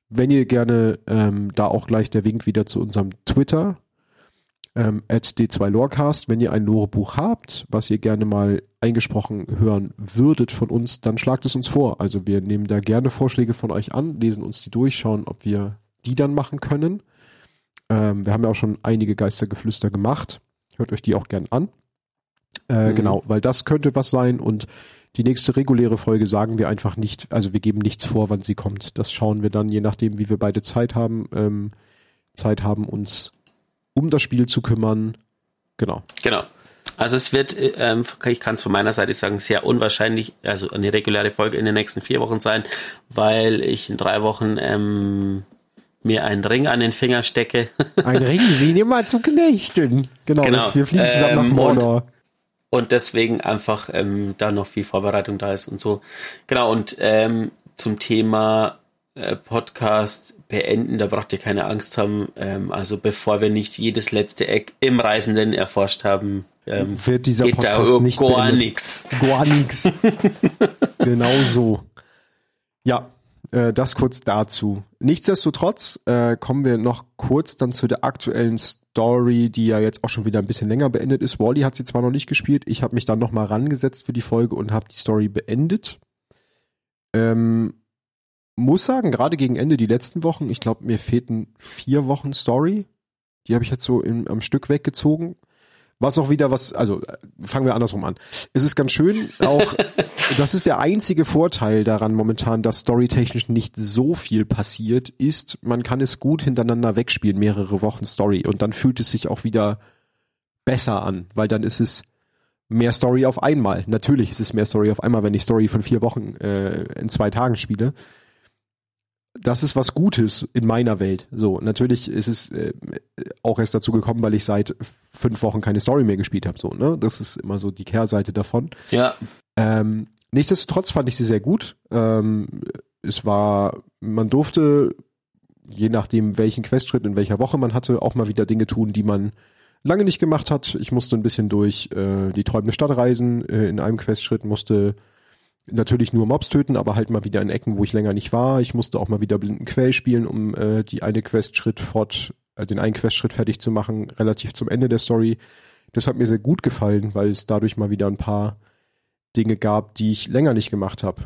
Wenn ihr gerne, ähm, da auch gleich der Wink wieder zu unserem Twitter. ähm, at d2lorecast. Wenn ihr ein Lore-Buch habt, was ihr gerne mal eingesprochen hören würdet von uns, dann schlagt es uns vor. Also wir nehmen da gerne Vorschläge von euch an, lesen uns die durch, schauen, ob wir die dann machen können. Ähm, wir haben ja auch schon einige Geistergeflüster gemacht. Hört euch die auch gern an. Äh, mhm. Genau, weil das könnte was sein und die nächste reguläre Folge sagen wir einfach nicht, also wir geben nichts vor, wann sie kommt. Das schauen wir dann, je nachdem, wie wir beide Zeit haben, ähm, Zeit haben, uns um das Spiel zu kümmern. Genau. Genau. Also es wird, ähm, ich kann es von meiner Seite sagen, sehr unwahrscheinlich, also eine reguläre Folge in den nächsten vier Wochen sein, weil ich in drei Wochen ähm, mir einen Ring an den Finger stecke. Ein Ring, sie nehmen mal zu Knechten. Genau, genau. wir fliegen zusammen ähm, nach Mordor. Und, deswegen einfach ähm, da noch viel Vorbereitung da ist und so. Genau, und ähm, zum Thema äh, Podcast beenden, da braucht ihr keine Angst haben. Ähm, also bevor wir nicht jedes letzte Eck im Reisenden erforscht haben, ähm, wird dieser Podcast nicht gar nichts. Gar nichts. [LAUGHS] genau so. Ja, äh, das kurz dazu. Nichtsdestotrotz äh, kommen wir noch kurz dann zu der aktuellen Story, die ja jetzt auch schon wieder ein bisschen länger beendet ist. Wally hat sie zwar noch nicht gespielt, ich habe mich dann nochmal rangesetzt für die Folge und habe die Story beendet. Ähm, muss sagen, gerade gegen Ende die letzten Wochen, ich glaube, mir fehlten vier Wochen Story. Die habe ich jetzt so im, am Stück weggezogen. Was auch wieder was, also fangen wir andersrum an. Es ist ganz schön, auch [LAUGHS] das ist der einzige Vorteil daran momentan, dass storytechnisch nicht so viel passiert, ist, man kann es gut hintereinander wegspielen, mehrere Wochen Story und dann fühlt es sich auch wieder besser an, weil dann ist es mehr Story auf einmal. Natürlich ist es mehr Story auf einmal, wenn ich Story von vier Wochen äh, in zwei Tagen spiele das ist was Gutes in meiner Welt. So, natürlich ist es äh, auch erst dazu gekommen, weil ich seit fünf Wochen keine Story mehr gespielt habe. So, ne? Das ist immer so die Kehrseite davon. Ja. Ähm, nichtsdestotrotz fand ich sie sehr gut. Ähm, es war, man durfte, je nachdem welchen Questschritt in welcher Woche man hatte, auch mal wieder Dinge tun, die man lange nicht gemacht hat. Ich musste ein bisschen durch äh, die träumende Stadt reisen äh, in einem Questschritt, musste natürlich nur Mobs töten, aber halt mal wieder in Ecken, wo ich länger nicht war. Ich musste auch mal wieder blinden Quell spielen, um äh, die eine Questschritt fort, äh, den einen Questschritt fertig zu machen, relativ zum Ende der Story. Das hat mir sehr gut gefallen, weil es dadurch mal wieder ein paar Dinge gab, die ich länger nicht gemacht habe.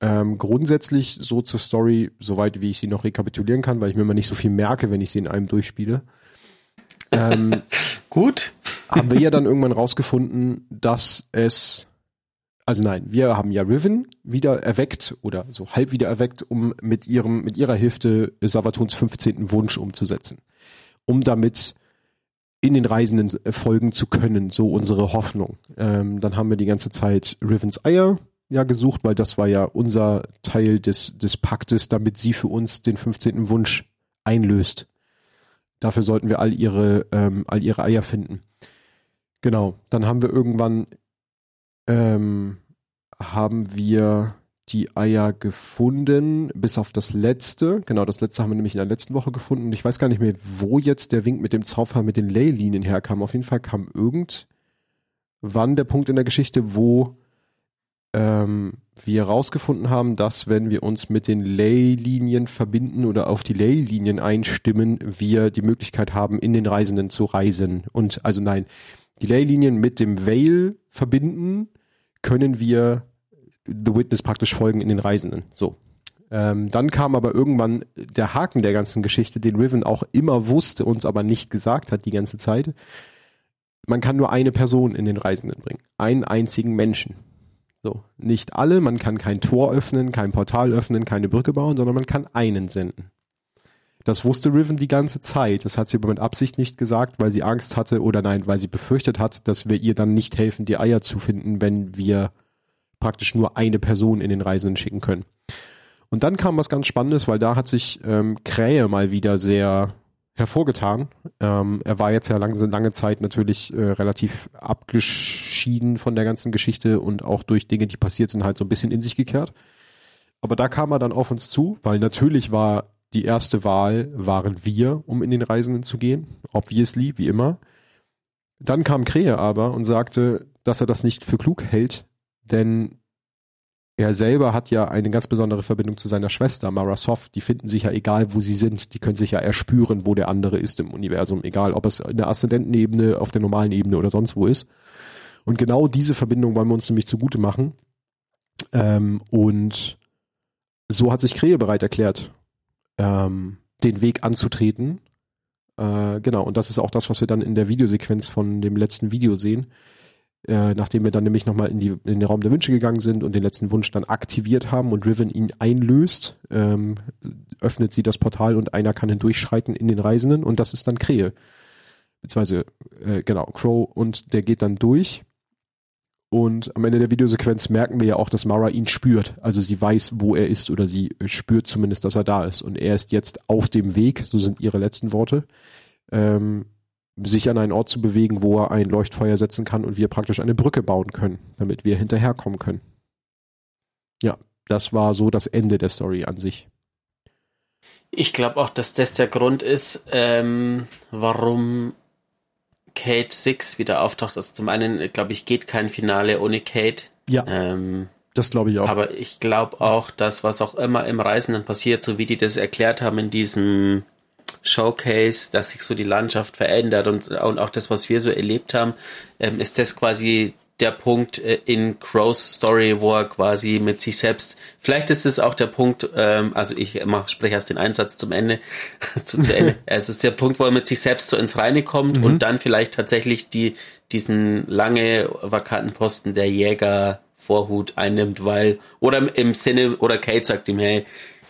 Ähm, grundsätzlich so zur Story, soweit wie ich sie noch rekapitulieren kann, weil ich mir immer nicht so viel merke, wenn ich sie in einem durchspiele. Ähm, [LAUGHS] Gut. haben wir ja [LAUGHS] dann irgendwann rausgefunden, dass es also nein, wir haben ja Riven wieder erweckt oder so halb wieder erweckt, um mit ihrem, mit ihrer Hilfe Savatons 15. Wunsch umzusetzen. Um damit in den Reisenden folgen zu können, so unsere Hoffnung. Ähm, dann haben wir die ganze Zeit Rivens Eier ja gesucht, weil das war ja unser Teil des, des Paktes, damit sie für uns den 15. Wunsch einlöst. Dafür sollten wir all ihre, ähm, all ihre Eier finden. Genau. Dann haben wir irgendwann ähm, haben wir die Eier gefunden, bis auf das letzte. Genau, das letzte haben wir nämlich in der letzten Woche gefunden. Ich weiß gar nicht mehr, wo jetzt der Wink mit dem Zaufhahn mit den Leylinien herkam. Auf jeden Fall kam irgendwann der Punkt in der Geschichte, wo ähm, wir herausgefunden haben, dass wenn wir uns mit den Leylinien verbinden oder auf die Leylinien einstimmen, wir die Möglichkeit haben, in den Reisenden zu reisen. Und also nein, die Leylinien mit dem Veil verbinden können wir The Witness praktisch folgen in den Reisenden. So. Ähm, dann kam aber irgendwann der Haken der ganzen Geschichte, den Riven auch immer wusste, uns aber nicht gesagt hat die ganze Zeit. Man kann nur eine Person in den Reisenden bringen. Einen einzigen Menschen. So. Nicht alle, man kann kein Tor öffnen, kein Portal öffnen, keine Brücke bauen, sondern man kann einen senden. Das wusste Riven die ganze Zeit. Das hat sie aber mit Absicht nicht gesagt, weil sie Angst hatte oder nein, weil sie befürchtet hat, dass wir ihr dann nicht helfen, die Eier zu finden, wenn wir praktisch nur eine Person in den Reisenden schicken können. Und dann kam was ganz Spannendes, weil da hat sich ähm, Krähe mal wieder sehr hervorgetan. Ähm, er war jetzt ja lange, lange Zeit natürlich äh, relativ abgeschieden von der ganzen Geschichte und auch durch Dinge, die passiert sind, halt so ein bisschen in sich gekehrt. Aber da kam er dann auf uns zu, weil natürlich war die erste Wahl waren wir, um in den Reisenden zu gehen. Obviously, wie immer. Dann kam Krähe aber und sagte, dass er das nicht für klug hält, denn er selber hat ja eine ganz besondere Verbindung zu seiner Schwester, Mara Soft. Die finden sich ja egal, wo sie sind. Die können sich ja erspüren, wo der andere ist im Universum. Egal, ob es in der Aszendentenebene, auf der normalen Ebene oder sonst wo ist. Und genau diese Verbindung wollen wir uns nämlich zugute machen. Ähm, und so hat sich Krähe bereit erklärt, ähm, den Weg anzutreten. Äh, genau, und das ist auch das, was wir dann in der Videosequenz von dem letzten Video sehen äh, nachdem wir dann nämlich nochmal in, die, in den Raum der Wünsche gegangen sind und den letzten Wunsch dann aktiviert haben und Riven ihn einlöst, ähm, öffnet sie das Portal und einer kann hindurchschreiten in den Reisenden und das ist dann Krähe. Beziehungsweise, äh, genau, Crow und der geht dann durch. Und am Ende der Videosequenz merken wir ja auch, dass Mara ihn spürt. Also sie weiß, wo er ist oder sie spürt zumindest, dass er da ist. Und er ist jetzt auf dem Weg, so sind ihre letzten Worte, ähm, sich an einen Ort zu bewegen, wo er ein Leuchtfeuer setzen kann und wir praktisch eine Brücke bauen können, damit wir hinterherkommen können. Ja, das war so das Ende der Story an sich. Ich glaube auch, dass das der Grund ist, ähm, warum Kate Six wieder auftaucht. Also zum einen, glaube ich, geht kein Finale ohne Kate. Ja. Ähm, das glaube ich auch. Aber ich glaube auch, dass was auch immer im Reisenden passiert, so wie die das erklärt haben in diesem Showcase, dass sich so die Landschaft verändert und, und auch das, was wir so erlebt haben, ähm, ist das quasi der Punkt äh, in Crow's Story, wo er quasi mit sich selbst, vielleicht ist es auch der Punkt, ähm, also ich mach, spreche erst den Einsatz zum Ende, [LAUGHS] zu, zu Ende. [LAUGHS] es ist der Punkt, wo er mit sich selbst so ins Reine kommt mhm. und dann vielleicht tatsächlich die, diesen lange vakanten Posten der Jäger Vorhut einnimmt, weil, oder im Sinne, oder Kate sagt ihm, hey,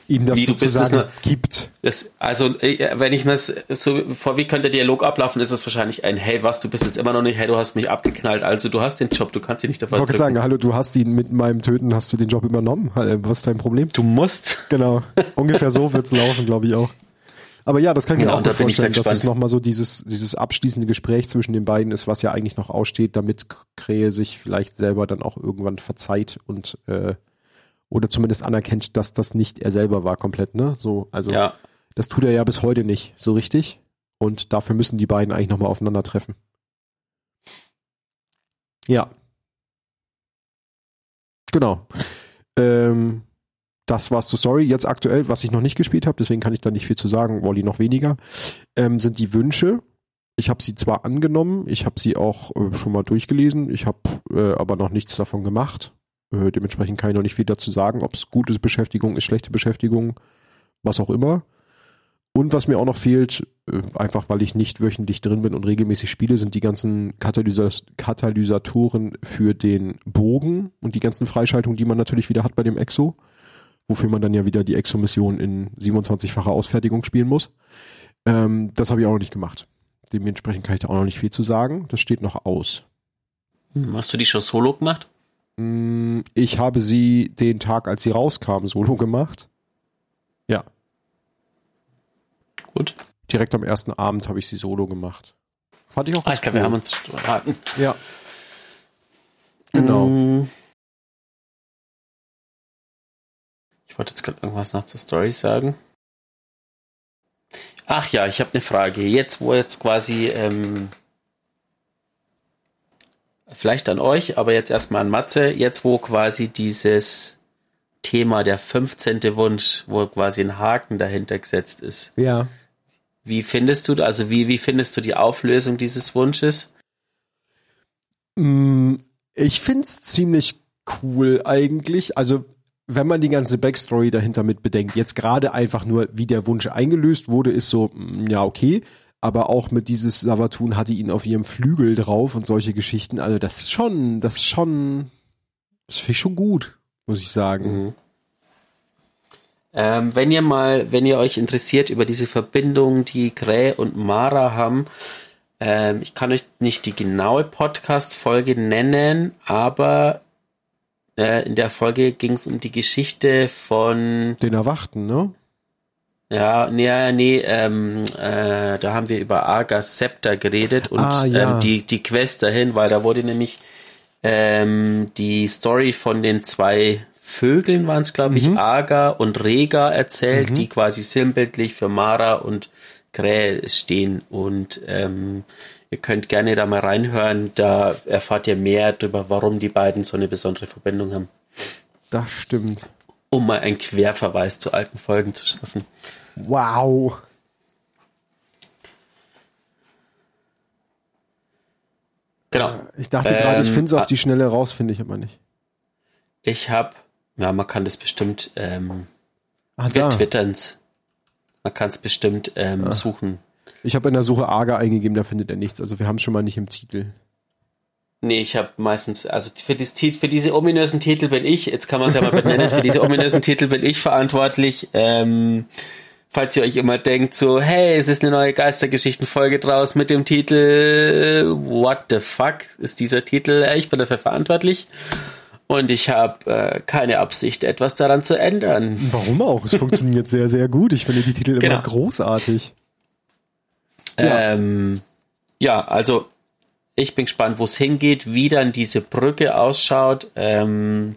ihm das sozusagen das gibt. Das, also, äh, wenn ich mir das so vor, wie könnte der Dialog ablaufen, ist es wahrscheinlich ein, hey, was, du bist es immer noch nicht, hey, du hast mich abgeknallt, also du hast den Job, du kannst ihn nicht davon Ich wollte sagen, hallo, du hast ihn mit meinem Töten, hast du den Job übernommen, was ist dein Problem? Du musst. Genau, [LAUGHS] ungefähr so wird's laufen, glaube ich auch. Aber ja, das kann ich mir ja, auch da vorstellen, dass es nochmal so dieses, dieses abschließende Gespräch zwischen den beiden ist, was ja eigentlich noch aussteht, damit Krähe sich vielleicht selber dann auch irgendwann verzeiht und äh, oder zumindest anerkennt, dass das nicht er selber war komplett, ne? So, also ja. das tut er ja bis heute nicht so richtig und dafür müssen die beiden eigentlich nochmal aufeinandertreffen. Ja. Genau. Ähm, das war's zur Story. Jetzt aktuell, was ich noch nicht gespielt habe, deswegen kann ich da nicht viel zu sagen, Wally noch weniger, ähm, sind die Wünsche. Ich habe sie zwar angenommen, ich habe sie auch äh, schon mal durchgelesen, ich habe äh, aber noch nichts davon gemacht. Äh, dementsprechend kann ich noch nicht viel dazu sagen, ob es gute Beschäftigung ist, schlechte Beschäftigung, was auch immer. Und was mir auch noch fehlt, äh, einfach weil ich nicht wöchentlich drin bin und regelmäßig spiele, sind die ganzen Katalysas Katalysatoren für den Bogen und die ganzen Freischaltungen, die man natürlich wieder hat bei dem Exo, wofür man dann ja wieder die Exo-Mission in 27-facher Ausfertigung spielen muss. Ähm, das habe ich auch noch nicht gemacht. Dementsprechend kann ich da auch noch nicht viel zu sagen. Das steht noch aus. Hast du die schon solo gemacht? Mm, ich habe sie den Tag, als sie rauskam, solo gemacht. Ja. Gut. Direkt am ersten Abend habe ich sie solo gemacht. Fand ich auch ah, Ich glaube, cool. wir haben uns verraten. Ja. Genau. Mm. Ich wollte jetzt gerade irgendwas nach zur Story sagen. Ach ja, ich habe eine Frage. Jetzt, wo jetzt quasi ähm, vielleicht an euch, aber jetzt erstmal an Matze, jetzt wo quasi dieses Thema der 15. Wunsch, wo quasi ein Haken dahinter gesetzt ist. Ja. Wie findest du, also wie, wie findest du die Auflösung dieses Wunsches? Mm, ich find's ziemlich cool eigentlich. Also, wenn man die ganze Backstory dahinter mit bedenkt, jetzt gerade einfach nur, wie der Wunsch eingelöst wurde, ist so, mm, ja, okay aber auch mit dieses Savatun hatte ihn auf ihrem Flügel drauf und solche Geschichten. Also das ist schon, das ist schon, das finde ich schon gut, muss ich sagen. Mhm. Ähm, wenn ihr mal, wenn ihr euch interessiert über diese Verbindung, die Gray und Mara haben, ähm, ich kann euch nicht die genaue Podcast-Folge nennen, aber äh, in der Folge ging es um die Geschichte von den Erwachten, ne? Ja, nee, nee, ähm, äh, da haben wir über Argas Scepter geredet und ah, ja. ähm, die, die Quest dahin, weil da wurde nämlich ähm, die Story von den zwei Vögeln waren es, glaube ich, mhm. Arga und Rega erzählt, mhm. die quasi sinnbildlich für Mara und Krähe stehen. Und ähm, ihr könnt gerne da mal reinhören, da erfahrt ihr mehr darüber, warum die beiden so eine besondere Verbindung haben. Das stimmt. Um mal einen Querverweis zu alten Folgen zu schaffen. Wow. Genau. Ich dachte gerade, ich Ähm, finde es auf ah. die Schnelle raus, finde ich aber nicht. Ich habe, ja, man kann das bestimmt, ähm, wir da. twittern's. Man kann es bestimmt ähm, Ah. suchen. Ich habe in der Suche Arga eingegeben, da findet er nichts. Also wir haben es schon mal nicht im Titel. Nee, ich habe meistens, also für, dieses, Tit- für diese ominösen Titel bin ich, jetzt kann man es ja mal benennen, für diese ominösen [LAUGHS] Titel bin ich verantwortlich. Ähm, falls ihr euch immer denkt, so, hey, es ist eine neue Geistergeschichtenfolge draus mit dem Titel What the fuck ist dieser Titel? Ich bin dafür verantwortlich. Und ich habe äh, keine Absicht, etwas daran zu ändern. Warum auch? Es funktioniert sehr, sehr gut. Ich finde die Titel Genau. immer großartig. Ja. Ja. Ähm, ja, also ich bin gespannt, wo es hingeht, wie dann diese Brücke ausschaut. Ähm,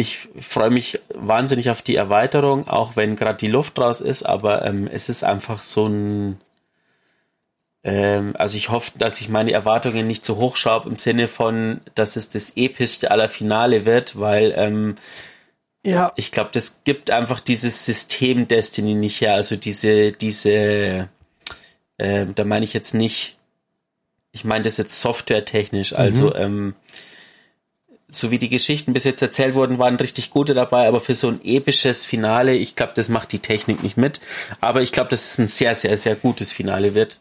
ich freue mich wahnsinnig auf die Erweiterung, auch wenn gerade die Luft raus ist, aber ähm, es ist einfach so ein. Ähm, also ich hoffe, dass ich meine Erwartungen nicht zu hoch schraube im Sinne von, dass es das epischste aller Finale wird, weil ähm, Ja. ich glaube, das gibt einfach dieses System Destiny nicht her. Also diese, diese, ähm, da meine ich jetzt nicht, ich meine das jetzt softwaretechnisch. Also, ähm, so wie die Geschichten bis jetzt erzählt wurden, waren richtig gute dabei, aber für so ein episches Finale, ich glaube, das macht die Technik nicht mit. Aber ich glaube, dass es ein sehr, sehr, sehr gutes Finale wird.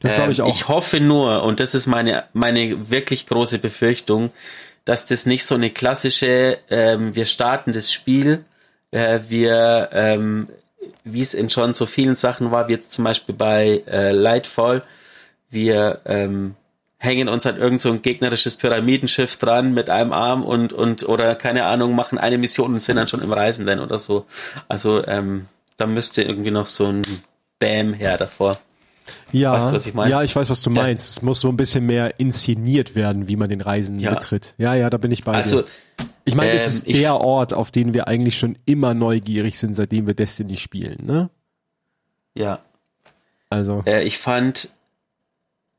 Das glaube ich Ähm, auch. Ich hoffe nur, und das ist meine, meine wirklich große Befürchtung, dass das nicht so eine klassische, ähm, wir starten das Spiel, äh, wir, ähm, wie es in schon so vielen Sachen war, wie jetzt zum Beispiel bei äh, Lightfall, wir ähm, hängen uns an irgend so ein gegnerisches Pyramidenschiff dran mit einem Arm und, und oder keine Ahnung, machen eine Mission und sind dann schon im Reisenden oder so. Also ähm, da müsste irgendwie noch so ein Bam her davor. ja, weißt du, was ich meine? ja, ich weiß, was du Ja. meinst. Es muss so ein bisschen mehr inszeniert werden, wie man den Reisen Ja. betritt. Ja, ja, da bin ich bei Also dir. Ich meine, ähm, ist ich- der Ort, auf den wir eigentlich schon immer neugierig sind, seitdem wir Destiny spielen, ne? ja, Also, Äh, ich fand,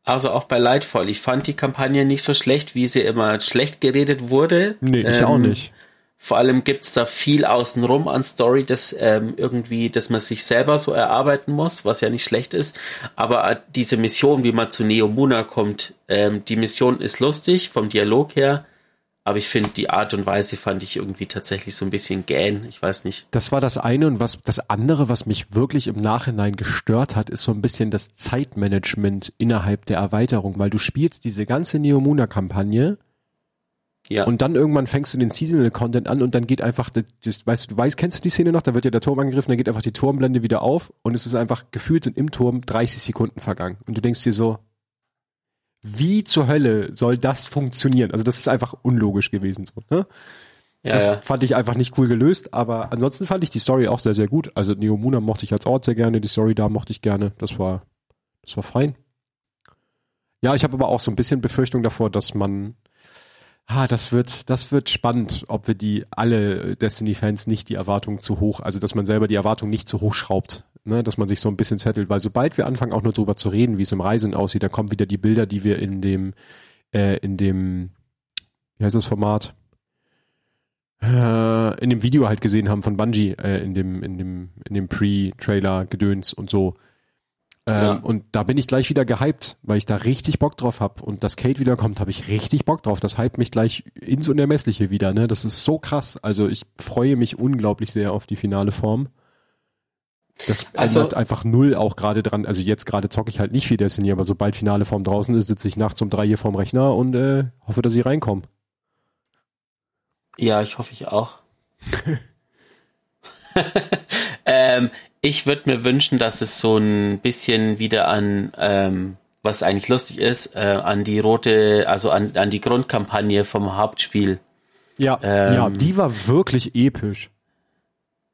also auch bei Lightfall, ich fand die Kampagne nicht so schlecht, wie sie immer schlecht geredet wurde. nee, ich Ähm, auch nicht. Vor allem gibt's da viel außenrum an Story, das ähm, irgendwie, dass man sich selber so erarbeiten muss, was ja nicht schlecht ist. Aber äh, diese Mission, wie man zu Neomuna kommt, ähm, die Mission ist lustig vom Dialog her, aber ich finde die Art und Weise fand ich irgendwie tatsächlich so ein bisschen gähn. Ich weiß nicht. Das war das eine und was das andere, was mich wirklich im Nachhinein gestört hat, ist so ein bisschen das Zeitmanagement innerhalb der Erweiterung, weil du spielst diese ganze Neomuna-Kampagne Ja, und dann irgendwann fängst du den Seasonal Content an und dann geht einfach, das, das, weißt du, du weißt, kennst du die Szene noch? Da wird ja der Turm angegriffen, dann geht einfach die Turmblende wieder auf und es ist einfach gefühlt sind im Turm 30 Sekunden vergangen und du denkst dir so, wie zur Hölle soll das funktionieren? Also das ist einfach unlogisch gewesen so. Ne? ja, das ja. fand ich einfach nicht cool gelöst, aber ansonsten fand ich die Story auch sehr, sehr gut. Also Neomuna mochte ich als Ort sehr gerne, die Story da mochte ich gerne. Das war, das war fein. Ja, ich habe aber auch so ein bisschen Befürchtung davor, dass man, ah, das wird, das wird spannend, ob wir die alle Destiny-Fans nicht die Erwartungen zu hoch, also dass man selber die Erwartungen nicht zu hoch schraubt, ne, dass man sich so ein bisschen settelt, weil sobald wir anfangen auch nur drüber zu reden, wie es im Reisen aussieht, dann kommen wieder die Bilder, die wir in dem, äh, in dem, wie heißt das Format? Äh, in dem Video halt gesehen haben von Bungie, äh, in dem, in dem, in dem Pre-Trailer-Gedöns und so. Ähm, Ja. Und da bin ich gleich wieder gehypt, weil ich da richtig Bock drauf hab und dass Kate wiederkommt, habe ich richtig Bock drauf. Das hypt mich gleich ins Unermessliche wieder, ne? Das ist so krass. Also ich freue mich unglaublich sehr auf die finale Form. Das Also- ändert einfach null auch gerade dran. Also jetzt gerade zocke ich halt nicht viel Destiny, aber sobald finale Form draußen ist, sitze ich nachts um drei hier vorm Rechner und äh, hoffe, dass sie reinkommen. Ja, ich hoffe ich auch. [LAUGHS] ähm, ich würde mir wünschen, dass es so ein bisschen wieder an, ähm, was eigentlich lustig ist, äh, an die rote, also an, an die Grundkampagne vom Hauptspiel. Ja, Ähm, ja, die war wirklich episch.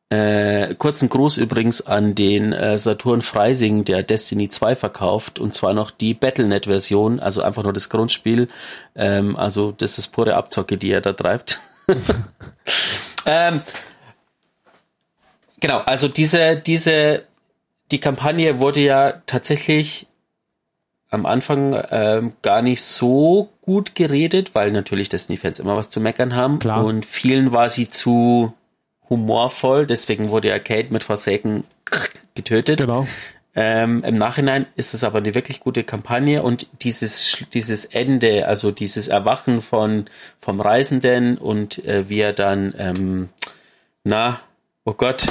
Äh, kurzen Gruß übrigens an den äh, Saturn Freising, der Destiny 2 verkauft, und zwar noch die Battlenet-Version, also einfach nur das Grundspiel. Ähm, also das ist pure Abzocke, die er da treibt. [LAUGHS] ähm, genau, also diese, diese, die Kampagne wurde ja tatsächlich am Anfang ähm, gar nicht so gut geredet, weil natürlich Destiny-Fans immer was zu meckern haben. Klar. Und vielen war sie zu humorvoll, deswegen wurde ja Kate mit Forsaken getötet. Genau. Ähm, Im Nachhinein ist es aber eine wirklich gute Kampagne und dieses, dieses Ende, also dieses Erwachen von, vom Reisenden und äh, wie er dann, ähm, na, oh Gott,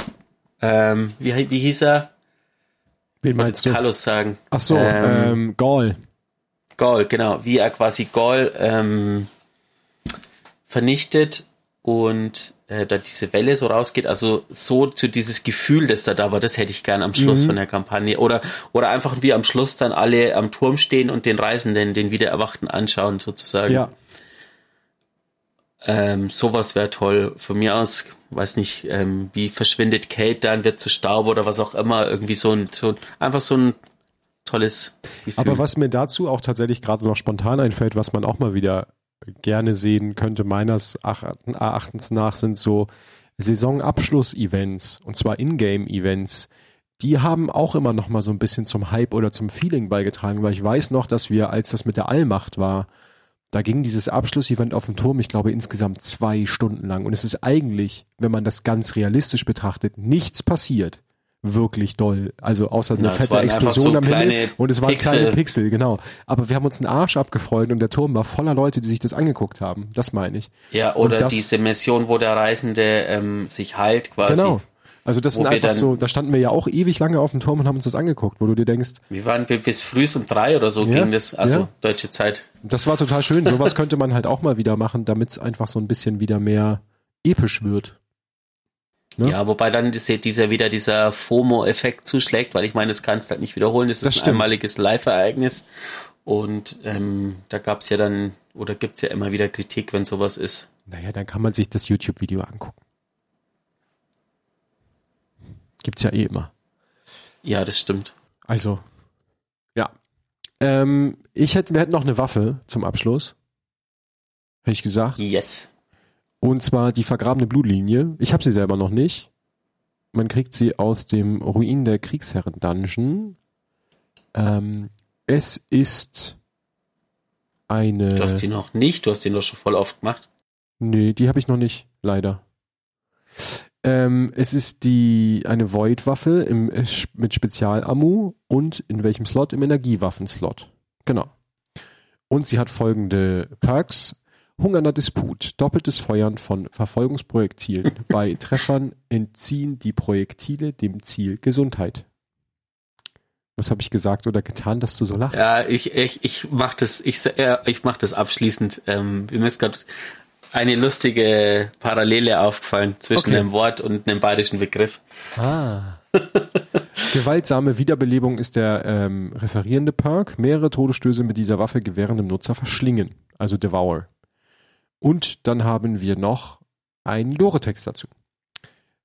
ähm, wie, wie hieß er? Wen meinst du? Carlos sagen. Ach so, Ähm, ähm, Gaul. Gaul, genau, wie er quasi Gaul ähm, vernichtet und äh, da diese Welle so rausgeht, also so zu dieses Gefühl, das da da war, das hätte ich gern am Schluss Mhm. von der Kampagne oder oder einfach wie am Schluss dann alle am Turm stehen und den Reisenden, den Wiedererwachten anschauen sozusagen. Ja, Ähm, sowas wäre toll. Von mir aus, weiß nicht, ähm, wie verschwindet Kate dann, wird zu Staub oder was auch immer, irgendwie so ein, so ein- einfach so ein tolles Gefühl. aber was mir dazu auch tatsächlich gerade noch spontan einfällt, was man auch mal wieder gerne sehen könnte, meines Ach- Erachtens nach, sind so Saisonabschluss-Events und zwar Ingame-Events. Die haben auch immer noch mal so ein bisschen zum Hype oder zum Feeling beigetragen, weil ich weiß noch, dass wir, als das mit der Allmacht war, da ging dieses Abschlussevent auf dem Turm, ich glaube, insgesamt zwei Stunden lang. Und es ist eigentlich, wenn man das ganz realistisch betrachtet, nichts passiert. Wirklich doll. Also außer eine es fette Explosion so am Himmel. Und es waren Pixel. kleine Pixel, genau. Aber wir haben uns einen Arsch abgefreut und der Turm war voller Leute, die sich das angeguckt haben. Das meine ich. Ja, oder das- diese Mission, wo der Reisende ähm, sich heilt quasi. Genau. Also das sind einfach so, da standen wir ja auch ewig lange auf dem Turm und haben uns das angeguckt, wo du dir denkst, Wir waren bi- bis früh um drei oder so Ja, ging das, also ja. deutsche Zeit. das war total schön. Sowas [LAUGHS] könnte man halt auch mal wieder machen, damit es einfach so ein bisschen wieder mehr episch wird. Ne? Ja, wobei dann diese, dieser wieder dieser FOMO-Effekt zuschlägt, weil ich meine, das kannst du halt nicht wiederholen. Das ist Das ein stimmt. einmaliges Live-Ereignis. Und ähm, da gab's ja dann, oder gibt's ja immer wieder Kritik, wenn sowas ist. Naja, dann kann man sich das YouTube-Video angucken. Gibt's ja eh immer. Ja, das stimmt. Also, ja. Ähm, ich hätte, wir hätten noch eine Waffe zum Abschluss. Hätte ich gesagt. Yes. Und zwar die vergrabene Blutlinie. Ich habe sie selber noch nicht. Man kriegt sie aus dem Ruin der Kriegsherren-Dungeon. Ähm, es ist eine. Du hast die noch nicht, du hast die noch schon voll oft gemacht. Nee, die habe ich noch nicht, leider. Ähm, es ist die eine Void-Waffe äh, mit Spezialammu und in welchem Slot? Im Energiewaffen-Slot. Genau. Und sie hat folgende Perks. Hungernder Disput, doppeltes Feuern von Verfolgungsprojektilen. [LAUGHS] Bei Treffern entziehen die Projektile dem Ziel Gesundheit. Was habe ich gesagt oder getan, dass du so lachst? Ja, ich, ich, ich mach das, ich, äh, ich mach das abschließend. Ähm, mir ist gerade eine lustige Parallele aufgefallen zwischen Okay. einem Wort und einem bayerischen Begriff. Ah. [LAUGHS] Gewaltsame Wiederbelebung ist der ähm, referierende Perk. Mehrere Todesstöße mit dieser Waffe gewähren dem Nutzer verschlingen, also Devour. Und dann haben wir noch einen Lore-Text dazu.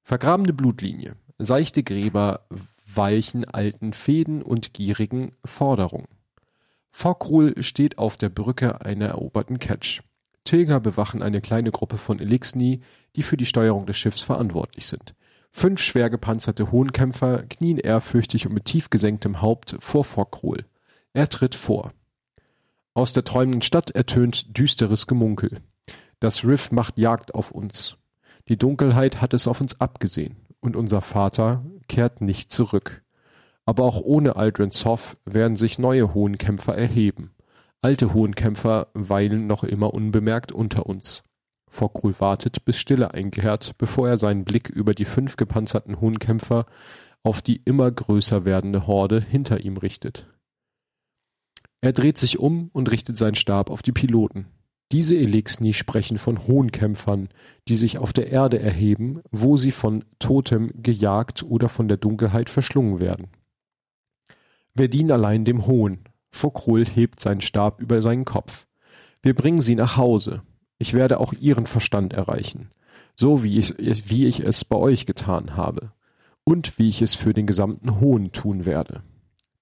Vergrabene Blutlinie. Seichte Gräber weichen alten Fäden und gierigen Forderungen. Forkrul steht auf der Brücke einer eroberten Catch. Tilger bewachen eine kleine Gruppe von Elixni, die für die Steuerung des Schiffs verantwortlich sind. Fünf schwer gepanzerte Hohenkämpfer knien ehrfürchtig und mit tief gesenktem Haupt vor Forkrul. Er tritt vor. Aus der träumenden Stadt ertönt düsteres Gemunkel. Das Riff macht Jagd auf uns. Die Dunkelheit hat es auf uns abgesehen, und unser Vater kehrt nicht zurück. Aber auch ohne Aldrin Soff werden sich neue Hohenkämpfer erheben. Alte Hohenkämpfer weilen noch immer unbemerkt unter uns. Forkrul wartet, bis Stille einkehrt, bevor er seinen Blick über die fünf gepanzerten Hohenkämpfer auf die immer größer werdende Horde hinter ihm richtet. Er dreht sich um und richtet seinen Stab auf die Piloten. Diese Elixni sprechen von Hohenkämpfern, die sich auf der Erde erheben, wo sie von Totem gejagt oder von der Dunkelheit verschlungen werden. Wir dienen allein dem Hohn. Fokrul hebt seinen Stab über seinen Kopf. Wir bringen sie nach Hause. Ich werde auch ihren Verstand erreichen, so wie ich, wie ich es bei euch getan habe und wie ich es für den gesamten Hohn tun werde.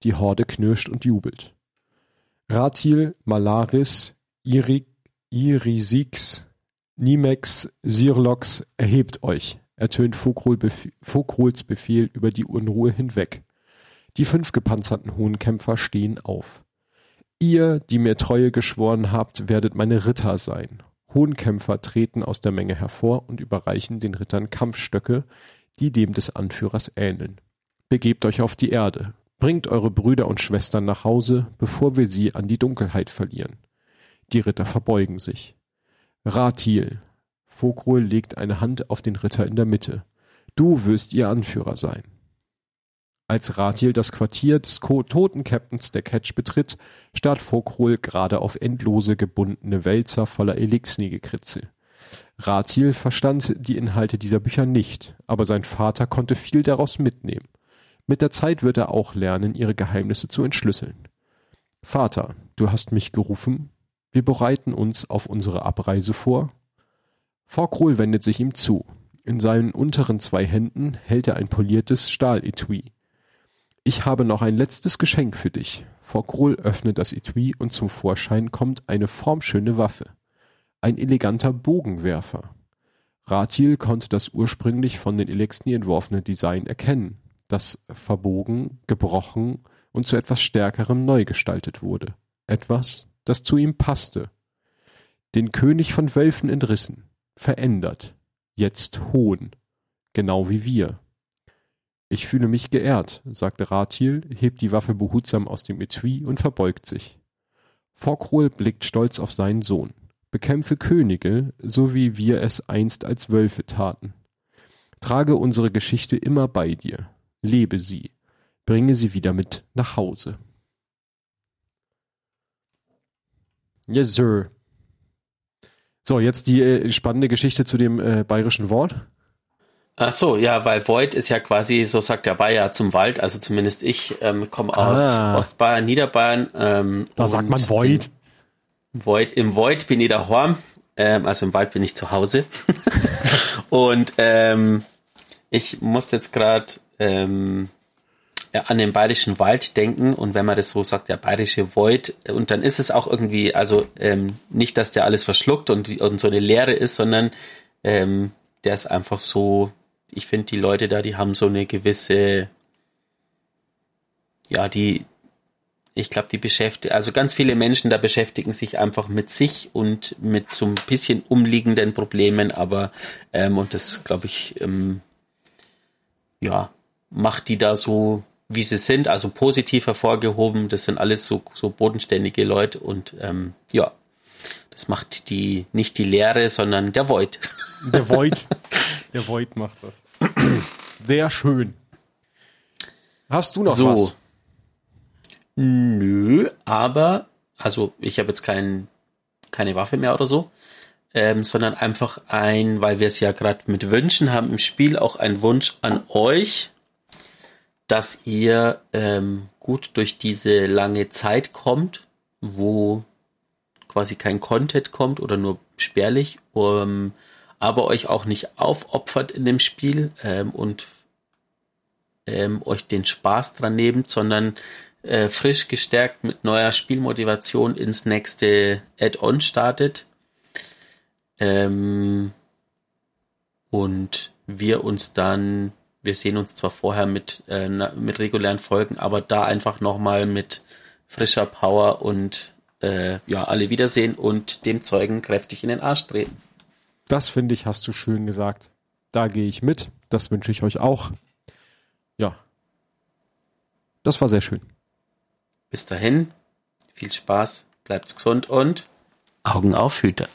Die Horde knirscht und jubelt. Ratil, Malaris, Irik, Irisix, Nimex, Sirlox, erhebt euch, ertönt Fokruls Befehl über die Unruhe hinweg. Die fünf gepanzerten Hohenkämpfer stehen auf. Ihr, die mir Treue geschworen habt, werdet meine Ritter sein. Hohenkämpfer treten aus der Menge hervor und überreichen den Rittern Kampfstöcke, die dem des Anführers ähneln. Begebt euch auf die Erde, bringt eure Brüder und Schwestern nach Hause, bevor wir sie an die Dunkelheit verlieren. Die Ritter verbeugen sich. Ratil. Fokrol legt eine Hand auf den Ritter in der Mitte. Du wirst ihr Anführer sein. Als Ratil das Quartier des toten Captains der Catch betritt, starrt Fokrol gerade auf endlose gebundene Wälzer voller Elixni-Gekritzel. Ratil verstand die Inhalte dieser Bücher nicht, aber sein Vater konnte viel daraus mitnehmen. Mit der Zeit wird er auch lernen, ihre Geheimnisse zu entschlüsseln. Vater, du hast mich gerufen. Wir bereiten uns auf unsere Abreise vor. Forkrol wendet sich ihm zu. In seinen unteren zwei Händen hält er ein poliertes Stahletui. Ich habe noch ein letztes Geschenk für dich. Forkrol öffnet das Etui und zum Vorschein kommt eine formschöne Waffe. Ein eleganter Bogenwerfer. Ratil konnte das ursprünglich von den Elexni entworfene Design erkennen das verbogen, gebrochen und zu etwas Stärkerem neu gestaltet wurde. Etwas, das zu ihm passte. Den König von Wölfen entrissen, verändert, jetzt Hohn, genau wie wir. Ich fühle mich geehrt, sagte Ratil, hebt die Waffe behutsam aus dem Etui und verbeugt sich. Forkrol blickt stolz auf seinen Sohn. Bekämpfe Könige, so wie wir es einst als Wölfe taten. Trage unsere Geschichte immer bei dir lebe sie, bringe sie wieder mit nach Hause. Yes, sir. So, jetzt die äh, spannende Geschichte zu dem äh, bayerischen Wort. Ach so, ja, weil Void ist ja quasi, so sagt der Bayer, zum Wald. Also zumindest ich ähm, komme aus ah. Ostbayern, Niederbayern. Ähm, da sagt man Void. Void. Im Void bin ich daheim. Ähm, also im Wald bin ich zu Hause. [LAUGHS] und ähm, ich muss jetzt gerade ähm, an den bayerischen Wald denken. Und wenn man das so sagt, der bayerische Void, und dann ist es auch irgendwie, also ähm, nicht, dass der alles verschluckt und, und so eine Leere ist, sondern ähm, der ist einfach so, ich finde die Leute da, die haben so eine gewisse, ja, die, ich glaube, die beschäftigen, also ganz viele Menschen da beschäftigen sich einfach mit sich und mit so ein bisschen umliegenden Problemen, aber ähm, und das glaube ich, ähm, ja, macht die da so, wie sie sind, also positiv hervorgehoben. Das sind alles so, so bodenständige Leute und ähm, ja, das macht die nicht die Lehre, sondern der Void. [LAUGHS] Der Void. [LAUGHS] Der Void macht das. Sehr schön. Hast du noch so. was? Nö, aber also ich habe jetzt kein, keine Waffe mehr oder so, ähm, sondern einfach ein, weil wir es ja gerade mit Wünschen haben im Spiel, auch ein Wunsch an euch, dass ihr ähm, gut durch diese lange Zeit kommt, wo quasi kein Content kommt oder nur spärlich, um, aber euch auch nicht aufopfert in dem Spiel ähm, und ähm, euch den Spaß dran nehmt, sondern äh, frisch gestärkt mit neuer Spielmotivation ins nächste Add-on startet. Ähm, und wir uns dann wir sehen uns zwar vorher mit, äh, mit regulären Folgen, aber da einfach nochmal mit frischer Power und äh, ja, alle wiedersehen und dem Zeugen kräftig in den Arsch drehen. Das finde ich, hast du schön gesagt. Da gehe ich mit. Das wünsche ich euch auch. Ja. Das war sehr schön. Bis dahin, viel Spaß, bleibt's gesund und Augen auf, Hüter.